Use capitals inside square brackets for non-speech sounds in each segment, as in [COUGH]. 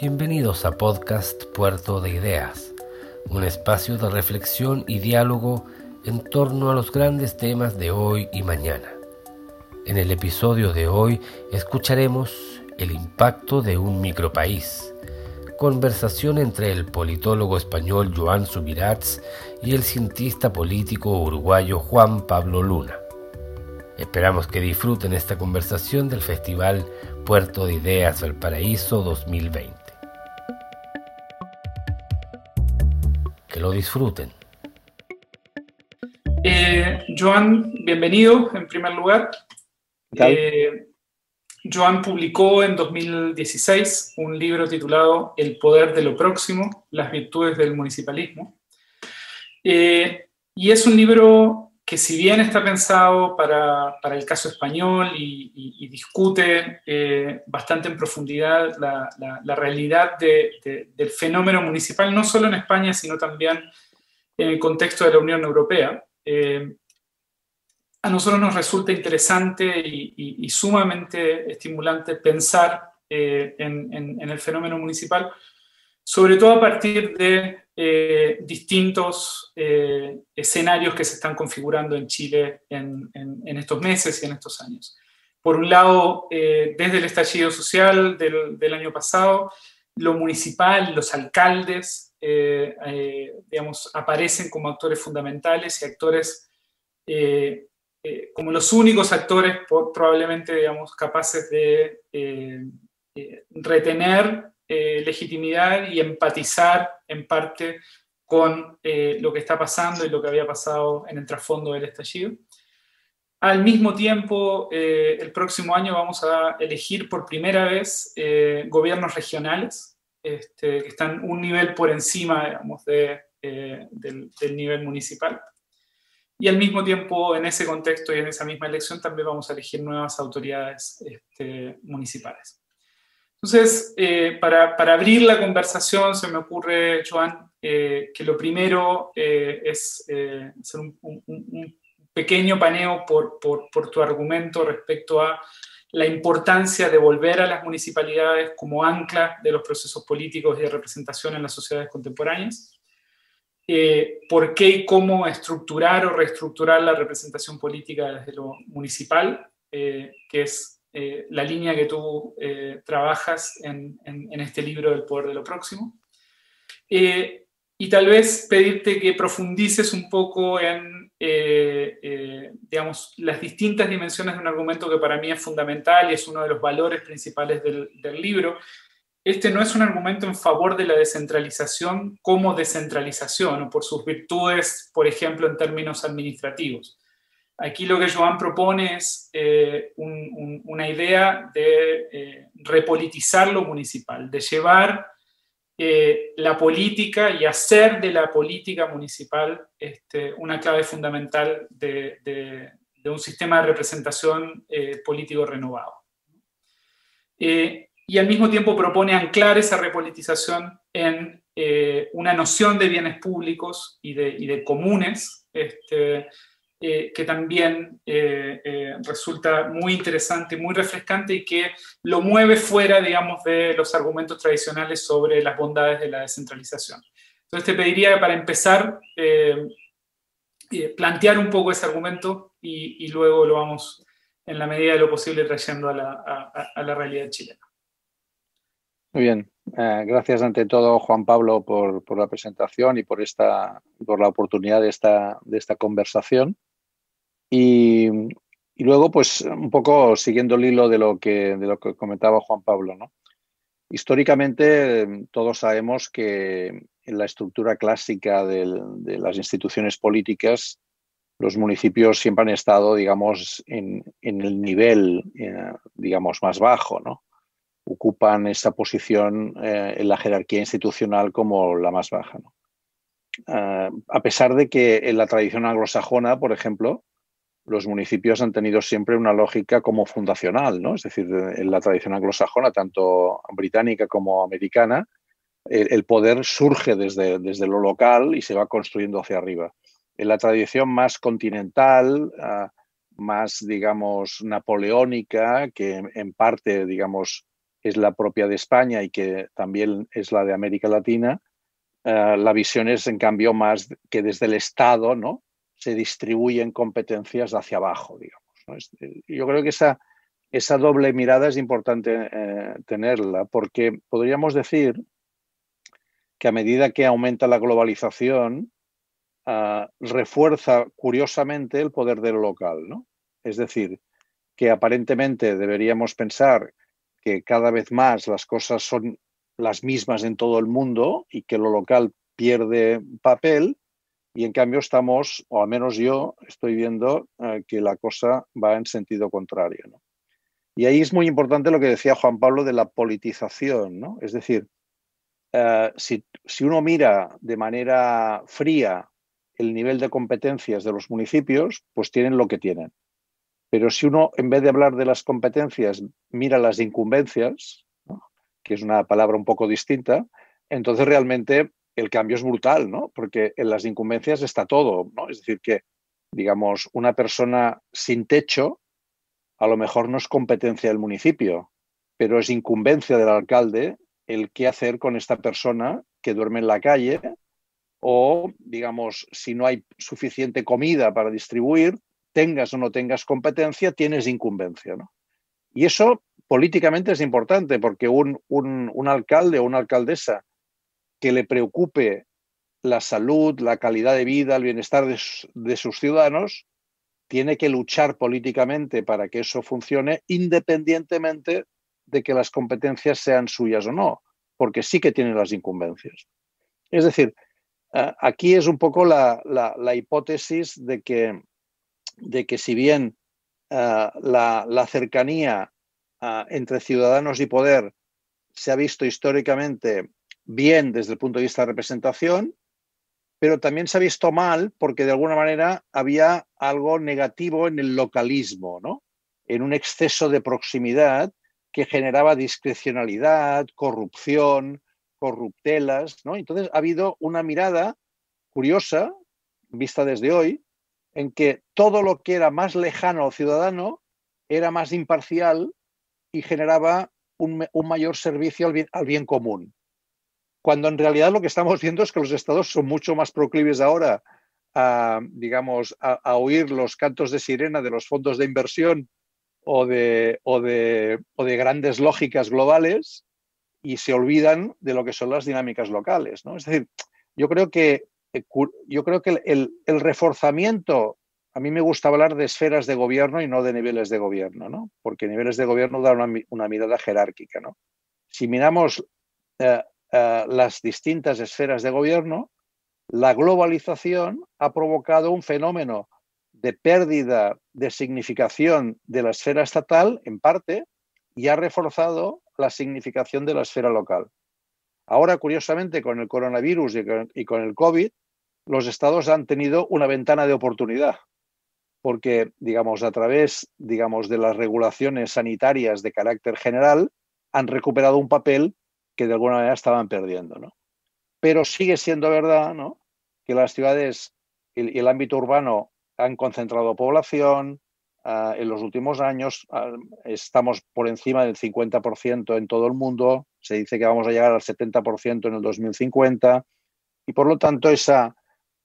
Bienvenidos a Podcast Puerto de Ideas, un espacio de reflexión y diálogo en torno a los grandes temas de hoy y mañana. En el episodio de hoy escucharemos el impacto de un micropaís, conversación entre el politólogo español Joan Subirats y el cientista político uruguayo Juan Pablo Luna. Esperamos que disfruten esta conversación del Festival Puerto de Ideas Valparaíso 2020. Que lo disfruten. Eh, Joan, bienvenido en primer lugar. Eh, Joan publicó en 2016 un libro titulado El poder de lo próximo, las virtudes del municipalismo. Eh, y es un libro que si bien está pensado para, para el caso español y, discute eh, bastante en profundidad la, realidad de, del fenómeno municipal, no solo en España, sino también en el contexto de la Unión Europea, eh, a nosotros nos resulta interesante y, sumamente estimulante pensar eh, en, el fenómeno municipal, sobre todo a partir de eh, distintos eh, escenarios que se están configurando en Chile en, estos meses y en estos años. Por un lado, eh, desde el estallido social del, año pasado, lo municipal, los alcaldes, digamos, aparecen como actores fundamentales y actores como los únicos actores probablemente, digamos, capaces de retener eh, legitimidad y empatizar en parte con eh, lo que está pasando y lo que había pasado en el trasfondo del estallido. Al mismo tiempo, eh, el próximo año vamos a elegir por primera vez gobiernos regionales este, que están un nivel por encima, digamos, de, del, nivel municipal. Y al mismo tiempo, en ese contexto y en esa misma elección, también vamos a elegir nuevas autoridades este, municipales. Entonces, eh, para, para, abrir la conversación, se me ocurre, Joan, eh, que lo primero eh, es hacer un, un, pequeño paneo por, por, por, tu argumento respecto a la importancia de volver a las municipalidades como ancla de los procesos políticos y de representación en las sociedades contemporáneas. por qué y cómo estructurar o reestructurar la representación política desde lo municipal, que es eh, la línea que tú eh, trabajas en, este libro del poder de lo próximo. Eh, y tal vez pedirte que profundices un poco en, digamos, las distintas dimensiones de un argumento que para mí es fundamental y es uno de los valores principales del, del libro. Este no es un argumento en favor de la descentralización como descentralización o por sus virtudes, por ejemplo, en términos administrativos Aquí lo que Joan propone es eh, una idea de eh, repolitizar lo municipal, de llevar eh, la política y hacer de la política municipal este, una clave fundamental de, un sistema de representación político renovado. y al mismo tiempo propone anclar esa repolitización en una noción de bienes públicos y de, comunes, este, eh, que también eh, eh, resulta muy interesante, muy refrescante y que lo mueve fuera, digamos, de los argumentos tradicionales sobre las bondades de la descentralización. Entonces te pediría para empezar plantear un poco ese argumento y, luego lo vamos en la medida de lo posible trayendo a la, realidad chilena. Muy bien. gracias ante todo, Juan Pablo, por, por, la presentación y por, esta, por la oportunidad de esta, de esta conversación. Y, luego, pues un poco siguiendo el hilo de lo que, de lo que comentaba Juan Pablo, ¿no? Históricamente todos sabemos que en la estructura clásica de las instituciones políticas, los municipios siempre han estado, digamos, en, el nivel, eh, digamos, más bajo, ¿no? Ocupan esa posición eh, en la jerarquía institucional como la más baja. Ah, a pesar de que en la tradición anglosajona, por ejemplo, los municipios han tenido siempre una lógica como fundacional, ¿no? Es decir, en la tradición anglosajona, tanto británica como americana, el, poder surge desde, desde, lo local y se va construyendo hacia arriba. En la tradición más continental, ah, más, digamos, napoleónica, que en parte, digamos, es la propia de España y que también es la de América Latina, eh, la visión es en cambio más que desde el Estado ¿no? Se distribuyen competencias hacia abajo, digamos. Yo creo que esa, esa doble mirada es importante eh, tenerla, porque podríamos decir que a medida que aumenta la globalización, ah, refuerza curiosamente el poder del local. ¿no? Es decir, que aparentemente deberíamos pensar que cada vez más las cosas son las mismas en todo el mundo y que lo local pierde papel y en cambio estamos, o al menos yo estoy viendo eh, que la cosa va en sentido contrario. Y ahí es muy importante lo que decía Juan Pablo de la politización, ¿no? Es decir, eh, si, si uno mira de manera fría el nivel de competencias de los municipios, pues tienen lo que tienen. Pero si uno, en vez de hablar de las competencias, mira las incumbencias, que es una palabra un poco distinta, entonces realmente el cambio es brutal, ¿no? Porque en las incumbencias está todo, ¿no? Es decir, que, digamos, una persona sin techo a lo mejor no es competencia del municipio, pero es incumbencia del alcalde el qué hacer con esta persona que duerme en la calle o, digamos, si no hay suficiente comida para distribuir, tengas o no tengas competencia, tienes incumbencia, ¿no? Y eso políticamente es importante porque un, un, alcalde o una alcaldesa que le preocupe la salud, la calidad de vida, el bienestar de, sus ciudadanos, tiene que luchar políticamente para que eso funcione independientemente de que las competencias sean suyas o no, porque sí que tiene las incumbencias. Es decir, aquí es un poco la, hipótesis de que, de que si bien la, la, cercanía entre ciudadanos y poder se ha visto históricamente bien desde el punto de vista de representación, pero también se ha visto mal porque de alguna manera había algo negativo en el localismo, ¿no? en un exceso de proximidad que generaba discrecionalidad, corrupción, corruptelas. ¿no? Entonces ha habido una mirada curiosa, vista desde hoy, en que todo lo que era más lejano al ciudadano era más imparcial y generaba un, mayor servicio al bien, común. Cuando en realidad lo que estamos [LAUGHS] viendo es que los estados son mucho más proclives ahora a, digamos, a, oír los cantos de sirena de los fondos de inversión o de, grandes lógicas globales y se olvidan de lo que son las dinámicas locales. ¿no? Es decir, yo creo que, eh, yo creo que el, el reforzamiento a mí me gusta hablar de esferas de gobierno y no de niveles de gobierno, ¿no? Porque niveles de gobierno dan una, mirada jerárquica, ¿no? Si miramos eh, eh, las distintas esferas de gobierno, la globalización ha provocado un fenómeno de pérdida de significación de la esfera estatal, en parte, y ha reforzado la significación de la esfera local. Ahora, curiosamente, con el coronavirus y con el COVID, los estados han tenido una ventana de oportunidad porque, digamos, a través, digamos, de las regulaciones sanitarias de carácter general, han recuperado un papel que de alguna manera estaban perdiendo, ¿no? Pero sigue siendo verdad, ¿no? Que las ciudades y el, ámbito urbano han concentrado población. Ah, en los últimos años ah, estamos por encima del 50% en todo el mundo. Se dice que vamos a llegar al 70% en el 2050. Y por lo tanto, esa,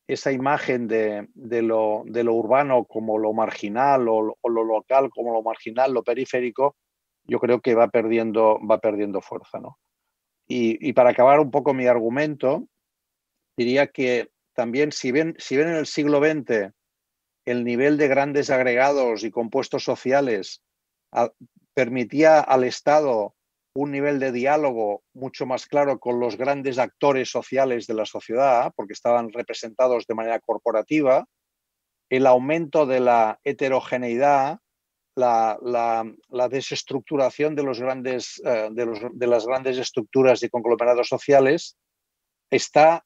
esa imagen de, lo, urbano como lo marginal o, lo local como lo marginal, lo periférico, yo creo que va perdiendo, va perdiendo fuerza. ¿no? Y, para acabar un poco mi argumento, diría que también si ven, si ven en el siglo XX el nivel de grandes agregados y compuestos sociales permitía al Estado un nivel de diálogo mucho más claro con los grandes actores sociales de la sociedad, porque estaban representados de manera corporativa, el aumento de la heterogeneidad, la, desestructuración de, los grandes, eh, de, las grandes estructuras y conglomerados sociales, está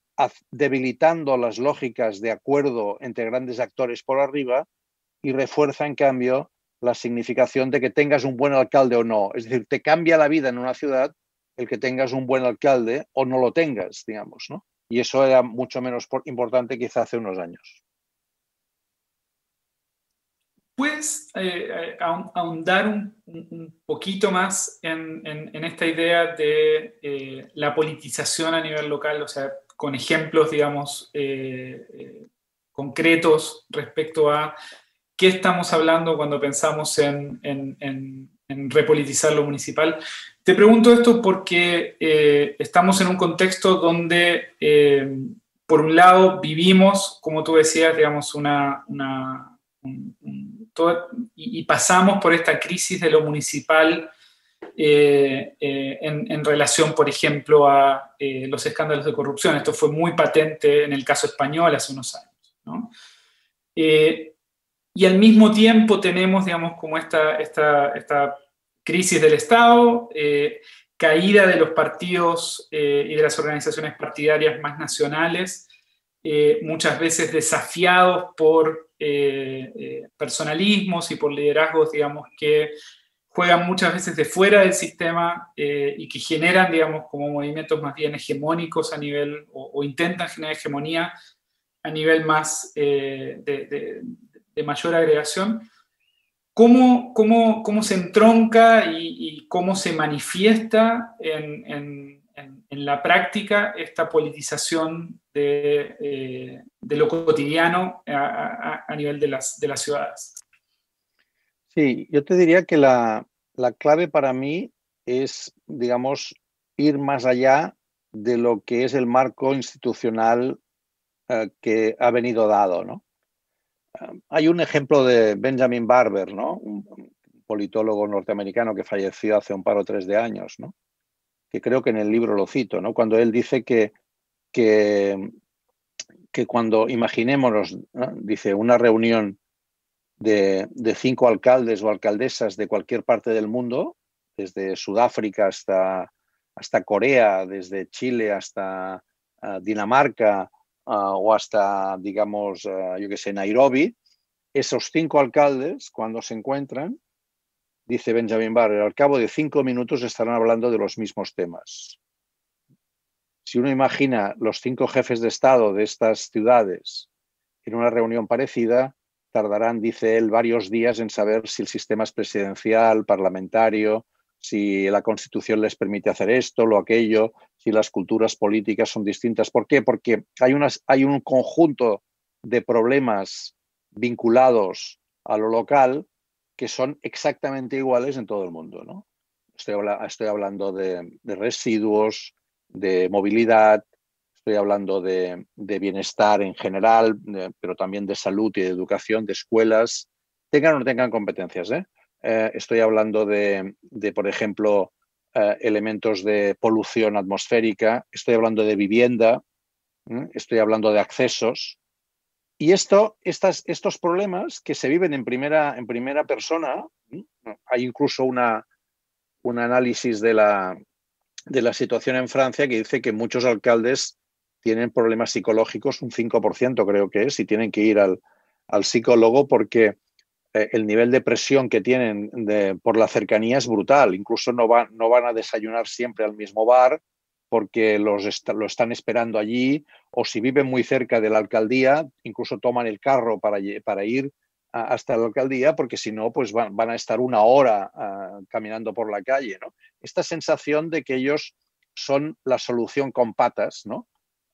debilitando las lógicas de acuerdo entre grandes actores por arriba y refuerza, en cambio, la significación de que tengas un buen alcalde o no. Es decir, te cambia la vida en una ciudad el que tengas un buen alcalde o no lo tengas, digamos, ¿no? Y eso era mucho menos importante quizá hace unos años. ¿Puedes eh, ahondar un, poquito más en, esta idea de la politización a nivel local? O sea, con ejemplos, digamos, concretos respecto a qué estamos hablando cuando pensamos en, repolitizar lo municipal. Te pregunto esto porque eh, estamos en un contexto donde, eh, por un lado, vivimos, como tú decías, digamos, una, y, pasamos por esta crisis de lo municipal eh, en, en, relación, por ejemplo, a los escándalos de corrupción. Esto fue muy patente en el caso español hace unos años. Eh, y al mismo tiempo tenemos, digamos, como esta, esta, esta crisis del Estado, eh, caída de los partidos eh, y de las organizaciones partidarias más nacionales, muchas veces desafiados por personalismos y por liderazgos, digamos, que juegan muchas veces de fuera del sistema y que generan, digamos, como movimientos más bien hegemónicos a nivel, o, intentan generar hegemonía a nivel más eh, de, mayor agregación, ¿cómo, cómo, cómo se entronca y, cómo se manifiesta en, la práctica esta politización de, eh, lo cotidiano a, nivel de las, de las ciudades? Sí, yo te diría que la, la clave para mí es, digamos, ir más allá de lo que es el marco institucional eh, que ha venido dado. ¿no? Eh, hay un ejemplo de Benjamin Barber, ¿no? un politólogo norteamericano que falleció hace un par o tres de años, ¿no? que creo que en el libro lo cito, ¿no? cuando él dice que, que, cuando imaginémonos, dice, una reunión de, de, cinco alcaldes o alcaldesas de cualquier parte del mundo, desde Sudáfrica hasta, hasta Corea, desde Chile hasta uh, Dinamarca, Ah, o hasta, digamos, ah, yo que sé, Nairobi, esos cinco alcaldes, cuando se encuentran, dice Benjamin Barber, al cabo de cinco minutos estarán hablando de los mismos temas. Si uno imagina los cinco jefes de Estado de estas ciudades en una reunión parecida, tardarán, dice él, varios días en saber si el sistema es presidencial, parlamentario, si la Constitución les permite hacer esto, lo aquello, si las culturas políticas son distintas. ¿Por qué? Porque hay, un conjunto de problemas vinculados a lo local que son exactamente iguales en todo el mundo. ¿no? Estoy hablando de, residuos, de movilidad, estoy hablando de, bienestar en general, pero también de salud y de educación, de escuelas, tengan o no tengan competencias. ¿eh? Eh, estoy hablando de, por ejemplo, eh, elementos de polución atmosférica, estoy hablando de vivienda, estoy hablando de accesos. Y esto, estos problemas que se viven en primera, en primera persona, hay incluso una, un análisis de la, de la situación en Francia que dice que muchos alcaldes tienen problemas psicológicos, un 5% creo que es, y tienen que ir al, al psicólogo porque eh, el nivel de presión que tienen por la cercanía es brutal. Incluso no van, no van a desayunar siempre al mismo bar porque los lo están esperando allí, o si viven muy cerca de la alcaldía, incluso toman el carro para, para ir hasta la alcaldía, porque si no, pues van, a estar una hora ah, caminando por la calle. ¿no? Esta sensación de que ellos son la solución con patas, ¿no?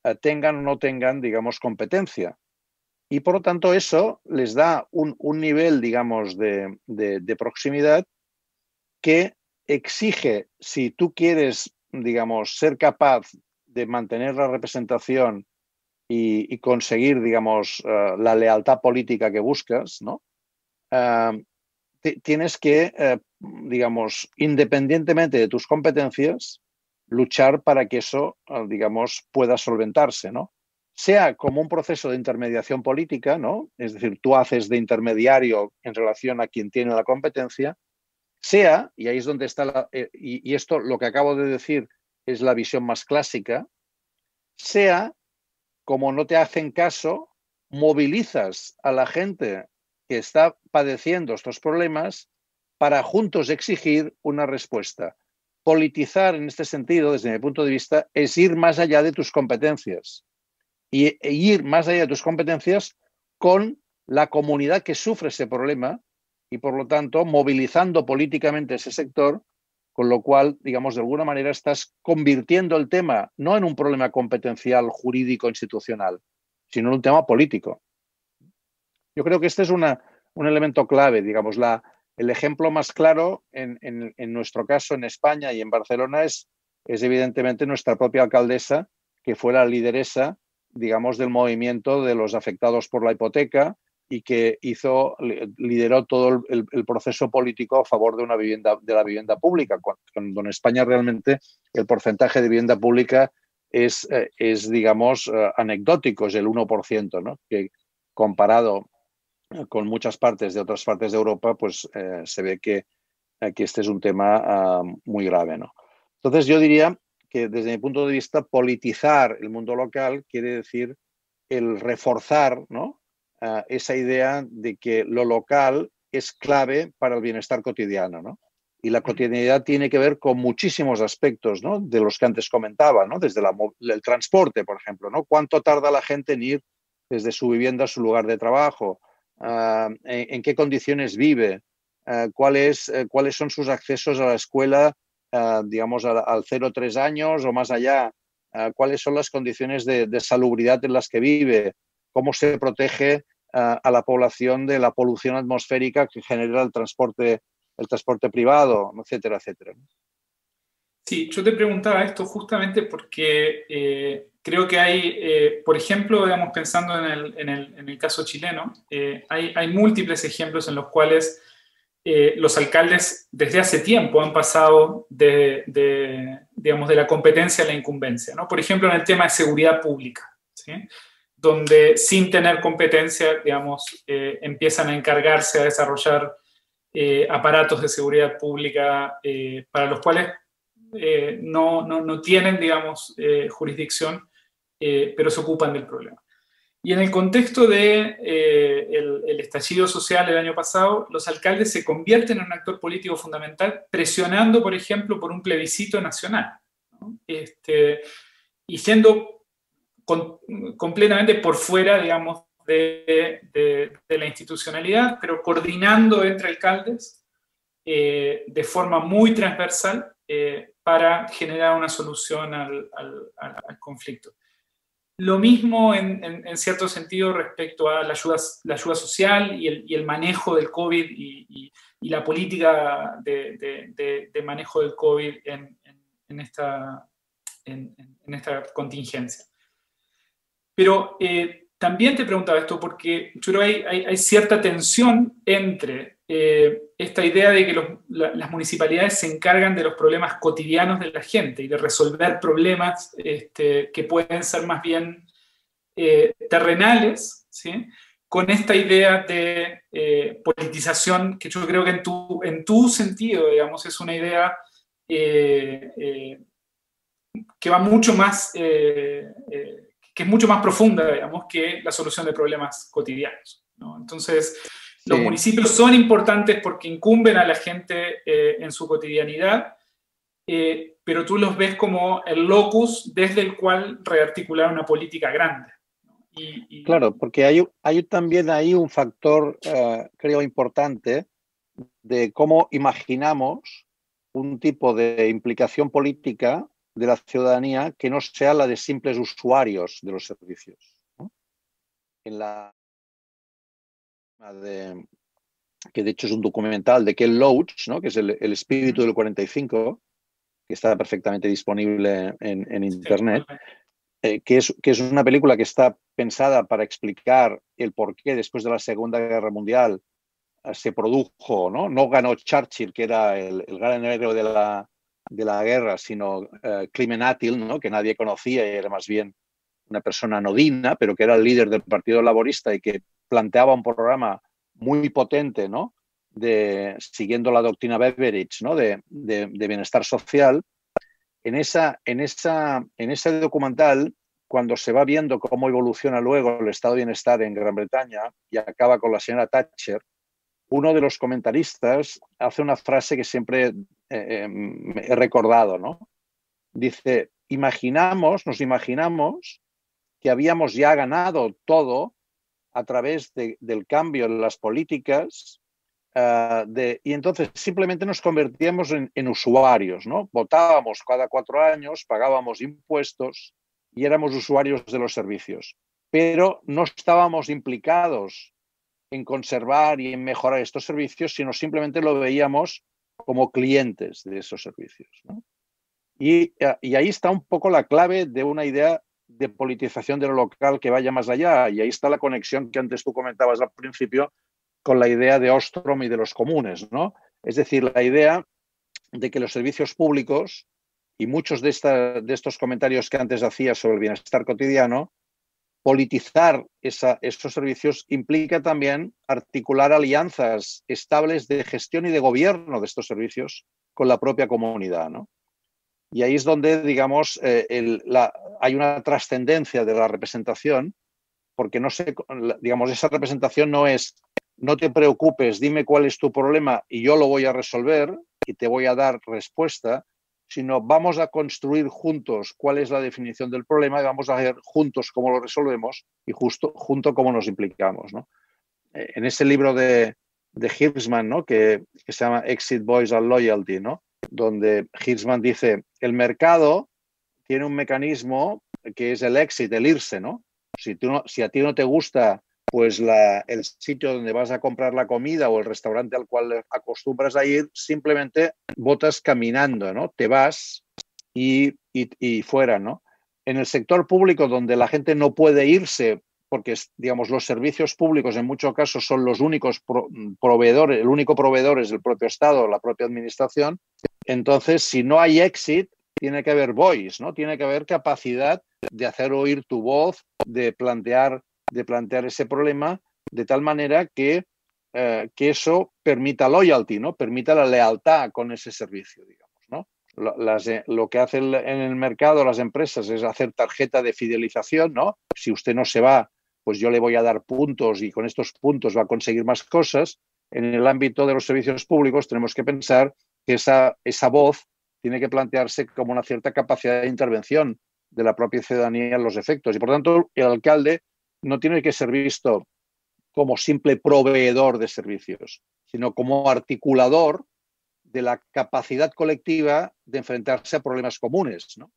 Eh, tengan o no tengan, digamos, competencia. Y por lo tanto eso les da un, nivel, digamos, de, proximidad que exige, si tú quieres, digamos, ser capaz de mantener la representación y, conseguir, digamos, eh, la lealtad política que buscas, ¿no? Eh, tienes que, eh, digamos, independientemente de tus competencias, luchar para que eso, digamos, pueda solventarse, ¿no? sea como un proceso de intermediación política, ¿no? Es decir, tú haces de intermediario en relación a quien tiene la competencia, sea, y ahí es donde está la, eh, y, esto lo que acabo de decir es la visión más clásica, sea como no te hacen caso, movilizas a la gente que está padeciendo estos problemas para juntos exigir una respuesta. Politizar en este sentido, desde mi punto de vista, es ir más allá de tus competencias y, e ir más allá de tus competencias con la comunidad que sufre ese problema y por lo tanto movilizando políticamente ese sector, con lo cual, digamos, de alguna manera estás convirtiendo el tema no en un problema competencial jurídico institucional, sino en un tema político. Yo creo que este es una, un elemento clave, digamos, la, el ejemplo más claro en, en, nuestro caso en España y en Barcelona es, es evidentemente nuestra propia alcaldesa, que fue la lideresa, digamos, del movimiento de los afectados por la hipoteca y que hizo, lideró todo el, proceso político a favor de una vivienda, de la vivienda pública, cuando en España realmente el porcentaje de vivienda pública es, eh, es digamos, eh, anecdótico, es el 1%, ¿no? que comparado con muchas partes de otras partes de Europa, pues eh, se ve que aquí este es un tema ah, muy grave. ¿no? Entonces yo diría que desde mi punto de vista, politizar el mundo local quiere decir el reforzar ¿no? Ah, esa idea de que lo local es clave para el bienestar cotidiano. ¿no? Y la cotidianidad tiene que ver con muchísimos aspectos ¿no? de los que antes comentaba, ¿no? desde el transporte, por ejemplo, ¿no? cuánto tarda la gente en ir desde su vivienda a su lugar de trabajo, Ah, en, qué condiciones vive, ah, cuáles, eh, cuáles son sus accesos a la escuela, digamos, al, al 0-3 años o más allá, cuáles son las condiciones de, salubridad en las que vive, cómo se protege a la población de la polución atmosférica que genera el transporte, el transporte privado, etcétera, etcétera. Sí, yo te preguntaba esto justamente porque eh, creo que hay, eh, por ejemplo, digamos, pensando en el, en el, en el caso chileno, eh, hay, hay, múltiples ejemplos en los cuales los alcaldes desde hace tiempo han pasado de, de, digamos, de la competencia a la incumbencia. ¿no? Por ejemplo, en el tema de seguridad pública. Donde sin tener competencia, digamos, empiezan a encargarse a desarrollar aparatos de seguridad pública para los cuales eh, no, no, no, tienen, digamos, eh, jurisdicción, eh, pero se ocupan del problema. Y en el contexto del de, el, estallido social el año pasado, los alcaldes se convierten en un actor político fundamental, presionando, por ejemplo, por un plebiscito nacional. Este, y siendo completamente por fuera, digamos, de, la institucionalidad, pero coordinando entre alcaldes de forma muy transversal para generar una solución al, conflicto. Lo mismo en, cierto sentido respecto a la ayuda, social y el, manejo del COVID y, la política de, manejo del COVID en, esta, contingencia. Pero eh, también te preguntaba esto porque yo creo que hay, cierta tensión entre eh, esta idea de que las municipalidades se encargan de los problemas cotidianos de la gente y de resolver problemas este, que pueden ser más bien eh, terrenales, ¿sí? con esta idea de politización que yo creo que en tu, en tu sentido, digamos, es una idea que va mucho más, que es mucho más profunda, digamos, que la solución de problemas cotidianos. ¿no? Entonces, los municipios son importantes porque incumben a la gente eh, en su cotidianidad, eh, pero tú los ves como el locus desde el cual rearticular una política grande. Claro, porque hay, hay, también ahí un factor, eh, creo, importante de cómo imaginamos un tipo de implicación política de la ciudadanía que no sea la de simples usuarios de los servicios. En la que de hecho es un documental de Ken Loach, ¿no? que es el, espíritu del 45, que está perfectamente disponible en, Internet, eh, que, es, que es una película que está pensada para explicar el por qué después de la Segunda Guerra Mundial eh, se produjo, ¿no? no ganó Churchill, que era el, gran héroe de la, de la guerra, sino uh, ¿no? que nadie conocía y era más bien una persona anodina, pero que era el líder del Partido Laborista y que planteaba un programa muy potente, ¿no? De, siguiendo la doctrina Beveridge, ¿no? De, bienestar social. En, esa, en, esa, en ese documental, cuando se va viendo cómo evoluciona luego el estado de bienestar en Gran Bretaña y acaba con la señora Thatcher, uno de los comentaristas hace una frase que siempre eh, eh, he recordado, ¿no? Dice, imaginamos, nos imaginamos que habíamos ya ganado todo a través del cambio en las políticas ah, y entonces simplemente nos convertíamos en, usuarios, ¿no? Votábamos cada cuatro años, pagábamos impuestos y éramos usuarios de los servicios, pero no estábamos implicados en conservar y en mejorar estos servicios, sino simplemente lo veíamos como clientes de esos servicios. ¿no? Y, y, ahí está un poco la clave de una idea de politización de lo local que vaya más allá. Y ahí está la conexión que antes tú comentabas al principio con la idea de Ostrom y de los comunes, ¿no? Es decir, la idea de que los servicios públicos y muchos de, de estos comentarios que antes hacía sobre el bienestar cotidiano, politizar esos servicios implica también articular alianzas estables de gestión y de gobierno de estos servicios con la propia comunidad, ¿no? Y ahí es donde, digamos, eh, hay una trascendencia de la representación, porque no sé, digamos, esa representación no es no te preocupes, dime cuál es tu problema y yo lo voy a resolver y te voy a dar respuesta, sino vamos a construir juntos cuál es la definición del problema y vamos a ver juntos cómo lo resolvemos y justo junto cómo nos implicamos. ¿no? Eh, en ese libro de, de Hirschman, ¿no? que, se llama Exit Boys and Loyalty, ¿no? donde Hirschman dice, el mercado tiene un mecanismo que es el exit, el irse, ¿no? Si, tú no, si a ti no te gusta pues el sitio donde vas a comprar la comida o el restaurante al cual acostumbras a ir, simplemente votas caminando, ¿no? Te vas y, y, fuera, ¿no? En el sector público, donde la gente no puede irse porque, digamos, los servicios públicos en muchos casos son los únicos pro, proveedores, el único proveedor es el propio Estado, la propia administración, entonces, si no hay exit, tiene que haber voice, ¿no? Tiene que haber capacidad de hacer oír tu voz, de plantear de plantear ese problema de tal manera que, eh, que eso permita loyalty, ¿no? Permita la lealtad con ese servicio, digamos, ¿no? Las, eh, lo que hacen en el mercado las empresas es hacer tarjeta de fidelización, ¿no? Si usted no se va, pues yo le voy a dar puntos y con estos puntos va a conseguir más cosas. En el ámbito de los servicios públicos tenemos que pensar que esa, esa voz tiene que plantearse como una cierta capacidad de intervención de la propia ciudadanía en los efectos. Y por tanto, el alcalde no tiene que ser visto como simple proveedor de servicios, sino como articulador de la capacidad colectiva de enfrentarse a problemas comunes. ¿no?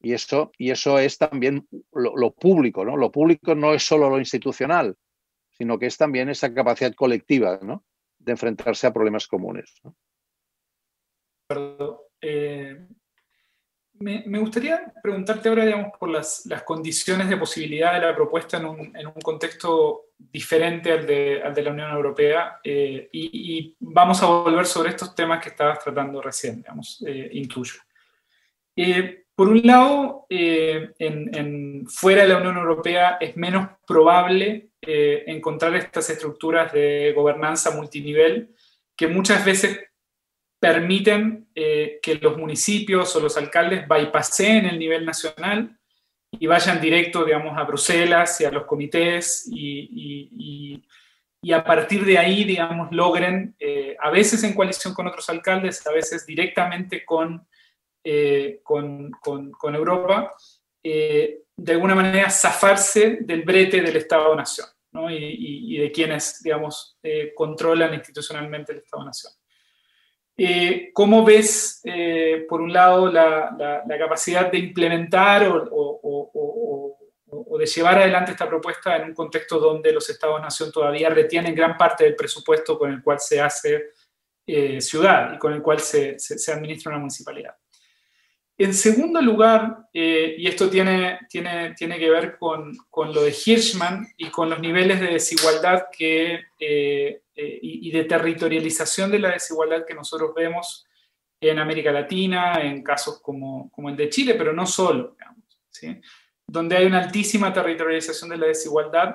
Y, eso, y eso es también lo, público. ¿no? Lo público no es solo lo institucional, sino que es también esa capacidad colectiva ¿no? de enfrentarse a problemas comunes. Me, gustaría preguntarte ahora, digamos, por las, condiciones de posibilidad de la propuesta en un, contexto diferente al de, la Unión Europea eh, y, vamos a volver sobre estos temas que estabas tratando recién, digamos, eh. Eh, por un lado, en, fuera de la Unión Europea es menos probable encontrar estas estructuras de gobernanza multinivel que muchas veces permiten eh, que los municipios o los alcaldes bypasseen el nivel nacional y vayan directo, digamos, a Bruselas y a los comités y, a partir de ahí, digamos, logren, eh, a veces en coalición con otros alcaldes, a veces directamente con, eh, con, con, Europa, de alguna manera zafarse del brete del Estado-Nación ¿no? y, de quienes, digamos, controlan institucionalmente el Estado-Nación. Eh, ¿Cómo ves, eh, por un lado, la, capacidad de implementar o, de llevar adelante esta propuesta en un contexto donde los Estados-nación todavía retienen gran parte del presupuesto con el cual se hace eh, ciudad y con el cual se, administra una municipalidad? En segundo lugar, y esto tiene que ver con, con, lo de Hirschman y con los niveles de desigualdad que, eh, eh, y, de territorialización de la desigualdad que nosotros vemos en América Latina, en casos como, el de Chile, pero no solo, donde hay una altísima territorialización de la desigualdad,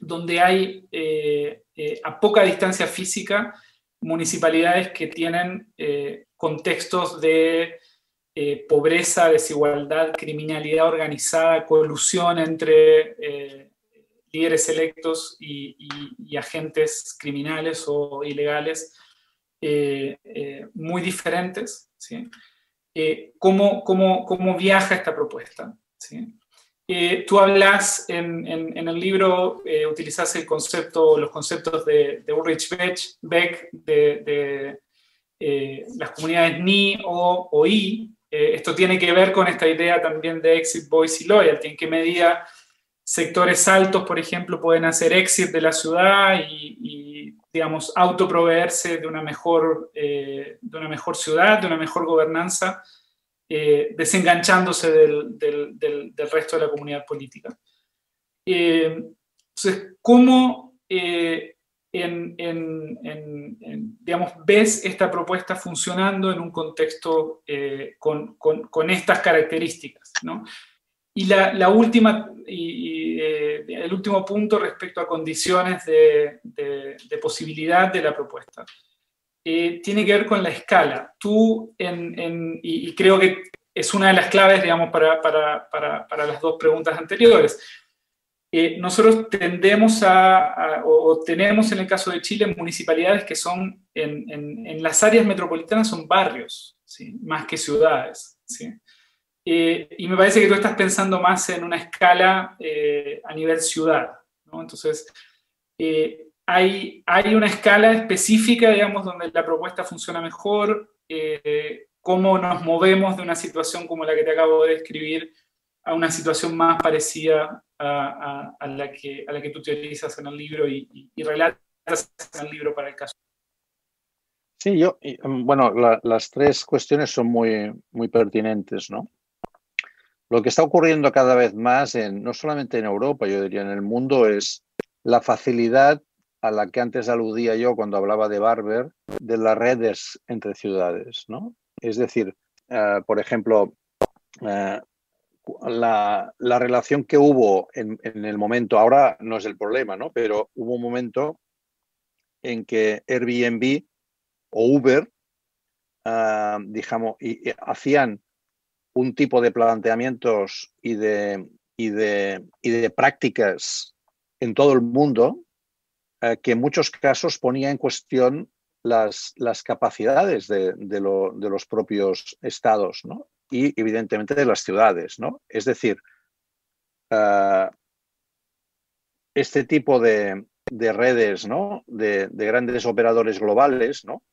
donde hay eh, a poca distancia física municipalidades que tienen contextos de eh, pobreza, desigualdad, criminalidad organizada, colusión entre eh, líderes electos y, agentes criminales o ilegales eh, eh muy diferentes. ¿sí? Eh, ¿cómo, cómo, cómo, viaja esta propuesta? eh, tú hablas en, el libro, utilizas el concepto, los conceptos de, Ulrich Beck, de, eh, las comunidades NI o, o I. esto tiene que ver con esta idea también de exit, voice y loyalty, en qué medida sectores altos, por ejemplo, pueden hacer exit de la ciudad y, digamos, autoproveerse de una, mejor, de una mejor ciudad, de una mejor gobernanza, eh, desenganchándose del, resto de la comunidad política. Eh, entonces, ¿cómo eh, digamos, ves esta propuesta funcionando en un contexto con, estas características? Y la, última, y, el último punto respecto a condiciones de, de posibilidad de la propuesta. Eh, tiene que ver con la escala. Tú, y, creo que es una de las claves, digamos, para, las dos preguntas anteriores. Eh, nosotros tendemos a, o tenemos en el caso de Chile, municipalidades que son, en, las áreas metropolitanas son barrios, más que ciudades. Eh, y me parece que tú estás pensando más en una escala a nivel ciudad. Entonces, hay, una escala específica, digamos, donde la propuesta funciona mejor, eh, cómo nos movemos de una situación como la que te acabo de describir a una situación más parecida a, la, que, a la que tú teorizas en el libro y, relatas en el libro para el caso. Sí, yo, mm, bueno, las tres cuestiones son muy, muy pertinentes, ¿no? Lo que está ocurriendo cada vez más, en, no solamente en Europa, yo diría en el mundo, es la facilidad a la que antes aludía yo cuando hablaba de Barber, de las redes entre ciudades. ¿no? Es decir, eh, por ejemplo, eh, la, relación que hubo en, el momento, ahora no es el problema, ¿no? pero hubo un momento en que Airbnb o Uber, eh, digamos, hacían un tipo de planteamientos y de, y de, y de prácticas en todo el mundo eh, que en muchos casos ponía en cuestión las, las capacidades de, los propios estados y evidentemente de las ciudades. ¿no? Es decir, eh, este tipo de, redes ¿no? de, grandes operadores globales, ¿no?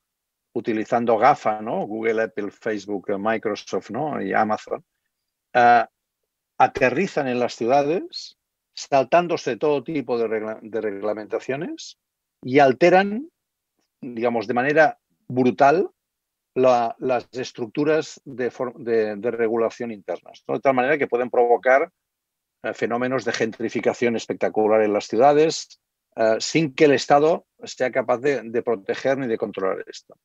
Utilizando GAFA, ¿no? Google, Apple, Facebook, Microsoft ¿no? y Amazon, eh, aterrizan en las ciudades saltándose todo tipo de, reglamentaciones y alteran, digamos, de manera brutal las estructuras de, regulación internas, de tal manera que pueden provocar eh, fenómenos de gentrificación espectacular en las ciudades eh, sin que el Estado sea capaz de, proteger ni de controlar esto.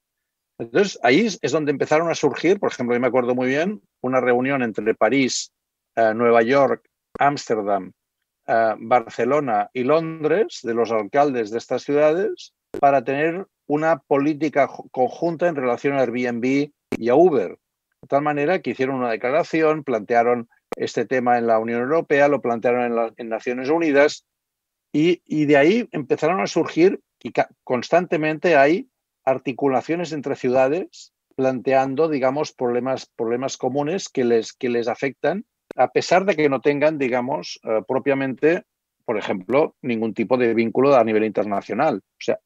Entonces, ahí es donde empezaron a surgir, por ejemplo, yo me acuerdo muy bien, una reunión entre París, eh, Nueva York, Ámsterdam Barcelona y Londres, de los alcaldes de estas ciudades, para tener una política conjunta en relación a Airbnb y a Uber. De tal manera que hicieron una declaración, plantearon este tema en la Unión Europea, lo plantearon en, Naciones Unidas y, y, de ahí empezaron a surgir y constantemente hay articulaciones entre ciudades planteando, digamos, problemas, problemas comunes que les, que les afectan a pesar de que no tengan, digamos, eh, propiamente, por ejemplo, ningún tipo de vínculo a nivel internacional. O sea,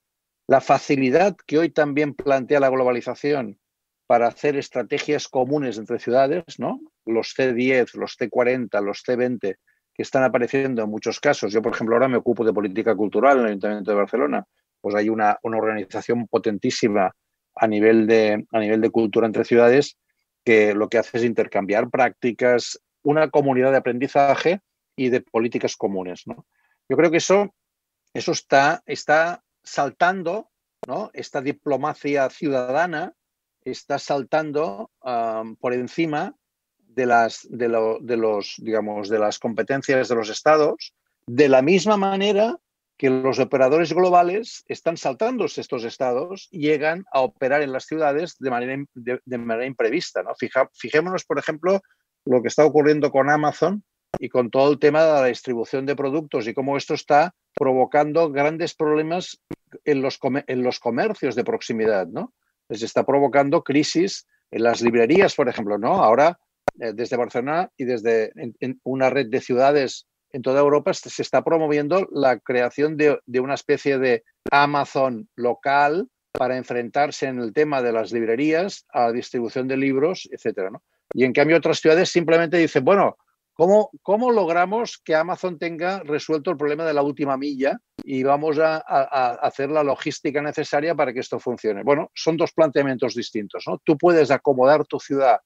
la facilidad que hoy también plantea la globalización para hacer estrategias comunes entre ciudades, ¿no? Los C10, los C40, los C20, que están apareciendo en muchos casos. Yo, por ejemplo, ahora me ocupo de política cultural en el Ayuntamiento de Barcelona. Pues hay una, una organización potentísima a nivel, de, a nivel de cultura entre ciudades que lo que hace es intercambiar prácticas, una comunidad de aprendizaje y de políticas comunes. ¿no? Yo creo que eso, eso está, está saltando, ¿no? esta diplomacia ciudadana está saltando por encima de las, de, de, los, digamos, de las competencias de los estados, de la misma manera que los operadores globales están saltándose estos estados y llegan a operar en las ciudades de manera, de, manera imprevista. ¿no? fijémonos, por ejemplo, lo que está ocurriendo con Amazon y con todo el tema de la distribución de productos y cómo esto está provocando grandes problemas en los, en los comercios de proximidad, ¿no? Les está provocando crisis en las librerías, por ejemplo, ¿no? Ahora eh, desde Barcelona y desde una red de ciudades en toda Europa se está promoviendo la creación de, una especie de Amazon local para enfrentarse en el tema de las librerías, a la distribución de libros, etcétera. Y en cambio otras ciudades simplemente dicen, bueno, ¿cómo, ¿cómo logramos que Amazon tenga resuelto el problema de la última milla y vamos a, hacer la logística necesaria para que esto funcione? Bueno, son dos planteamientos distintos. Tú puedes acomodar tu ciudad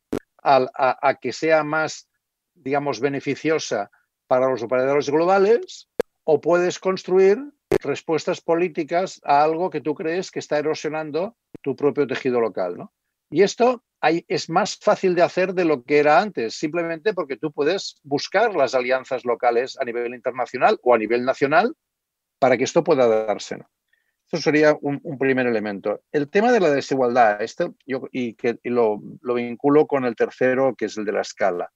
a, que sea más, digamos, beneficiosa para los operadores globales o puedes construir respuestas políticas a algo que tú crees que está erosionando tu propio tejido local. ¿no? Y esto es más fácil de hacer de lo que era antes, simplemente porque tú puedes buscar las alianzas locales a nivel internacional o a nivel nacional para que esto pueda darse. ¿no? Esto sería un, primer elemento. El tema de la desigualdad, esto yo, y que lo, vinculo con el tercero, que es el de la escala.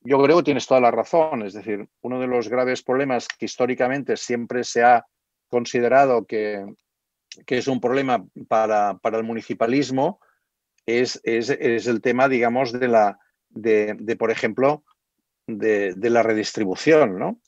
Yo creo que tienes toda la razón. Es decir, uno de los graves problemas que históricamente siempre se ha considerado que, es un problema para, para el municipalismo es, es, es, el tema, digamos, de la, de, de por ejemplo, de, de, la redistribución, ¿no?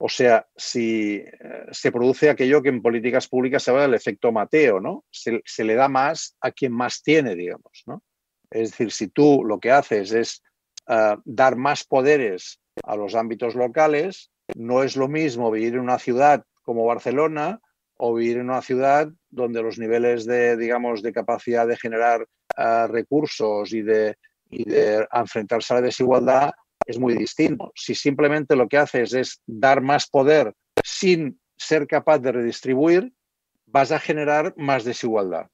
O sea, si eh, se produce aquello que en políticas públicas se llama el efecto Mateo, ¿no? Se, le da más a quien más tiene, digamos, ¿no? Es decir, si tú lo que haces es eh, dar más poderes a los ámbitos locales, no es lo mismo vivir en una ciudad como Barcelona o vivir en una ciudad donde los niveles de, digamos, de capacidad de generar uh, recursos y de, y de enfrentarse a la desigualdad es muy distinto. Si simplemente lo que haces es dar más poder sin ser capaz de redistribuir, vas a generar más desigualdad.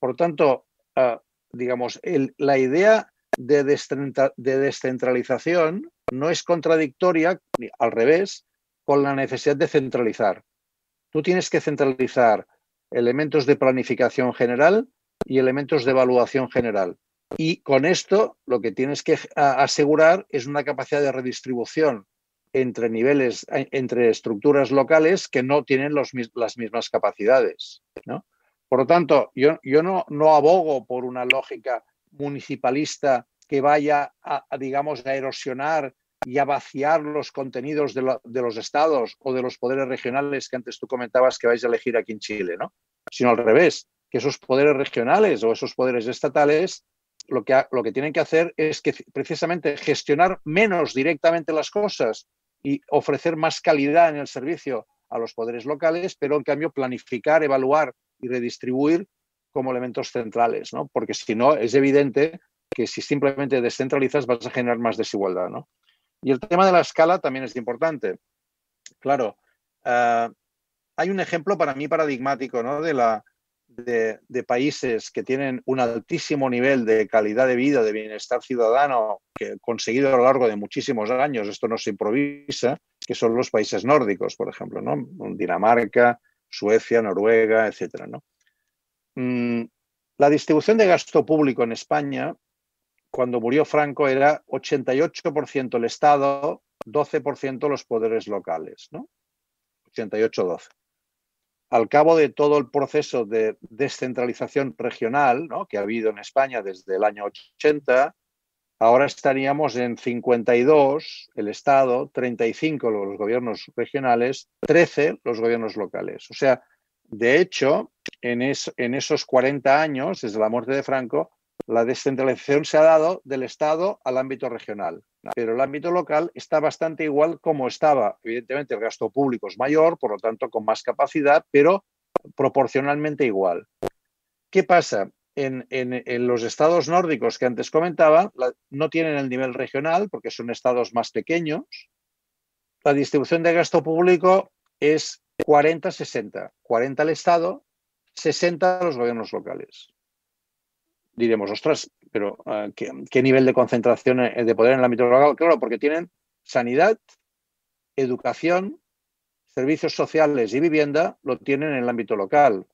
Por tanto, uh, digamos, el, la idea de, de, descentralización no es contradictoria, al revés, con la necesidad de centralizar. Tú tienes que centralizar elementos de planificación general y elementos de evaluación general. Y con esto lo que tienes que asegurar es una capacidad de redistribución entre niveles, entre estructuras locales que no tienen las mismas capacidades. ¿no? Por lo tanto, yo, yo no, no, abogo por una lógica municipalista que vaya a, digamos, a erosionar y a vaciar los contenidos de, los estados o de los poderes regionales que antes tú comentabas que vais a elegir aquí en Chile, ¿no? Sino al revés, que esos poderes regionales o esos poderes estatales lo que, lo que tienen que hacer es que precisamente gestionar menos directamente las cosas y ofrecer más calidad en el servicio a los poderes locales, pero en cambio planificar, evaluar y redistribuir como elementos centrales, ¿no? Porque si no, es evidente que si simplemente descentralizas vas a generar más desigualdad, ¿no? Y el tema de la escala también es importante. Claro, uh, hay un ejemplo para mí paradigmático, ¿no? De la, de, países que tienen un altísimo nivel de calidad de vida, de bienestar ciudadano, que conseguido a lo largo de muchísimos años, esto no se improvisa, que son los países nórdicos, por ejemplo, ¿no? Dinamarca, Suecia, Noruega, etcétera, ¿no? Mm, la distribución de gasto público en España, cuando murió Franco, era 88% el Estado, 12% los poderes locales, ¿no? 88-12 al cabo de todo el proceso de descentralización regional ¿no? que ha habido en España desde el año 80, ahora estaríamos en 52 el Estado, 35 los gobiernos regionales, 13 los gobiernos locales. O sea, de hecho, en, esos 40 años, desde la muerte de Franco, la descentralización se ha dado del Estado al ámbito regional, pero el ámbito local está bastante igual como estaba. Evidentemente el gasto público es mayor, por lo tanto con más capacidad, pero proporcionalmente igual. ¿Qué pasa? En, los estados nórdicos que antes comentaba, no tienen el nivel regional porque son estados más pequeños. La distribución de gasto público es 40-60. 40 al Estado, 60 a los gobiernos locales diremos, ostras, pero uh, ¿qué, ¿qué, nivel de concentración eh, de poder en el ámbito local? Claro, porque tienen sanidad, educación, servicios sociales y vivienda, lo tienen en el ámbito local.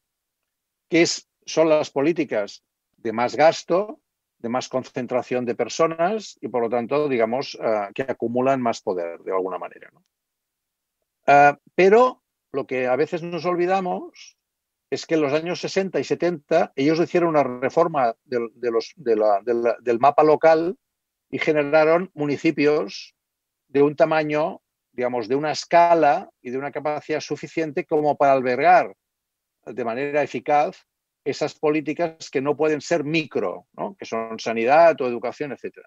¿Qué es, son las políticas de más gasto, de más concentración de personas y, por lo tanto, digamos, uh, que acumulan más poder de alguna manera. Uh, pero lo que a veces nos olvidamos es que en los años 60 y 70 ellos hicieron una reforma del mapa local y generaron municipios de un tamaño, digamos, de una escala y de una capacidad suficiente como para albergar de manera eficaz esas políticas que no pueden ser micro, que son sanidad o educación, etc.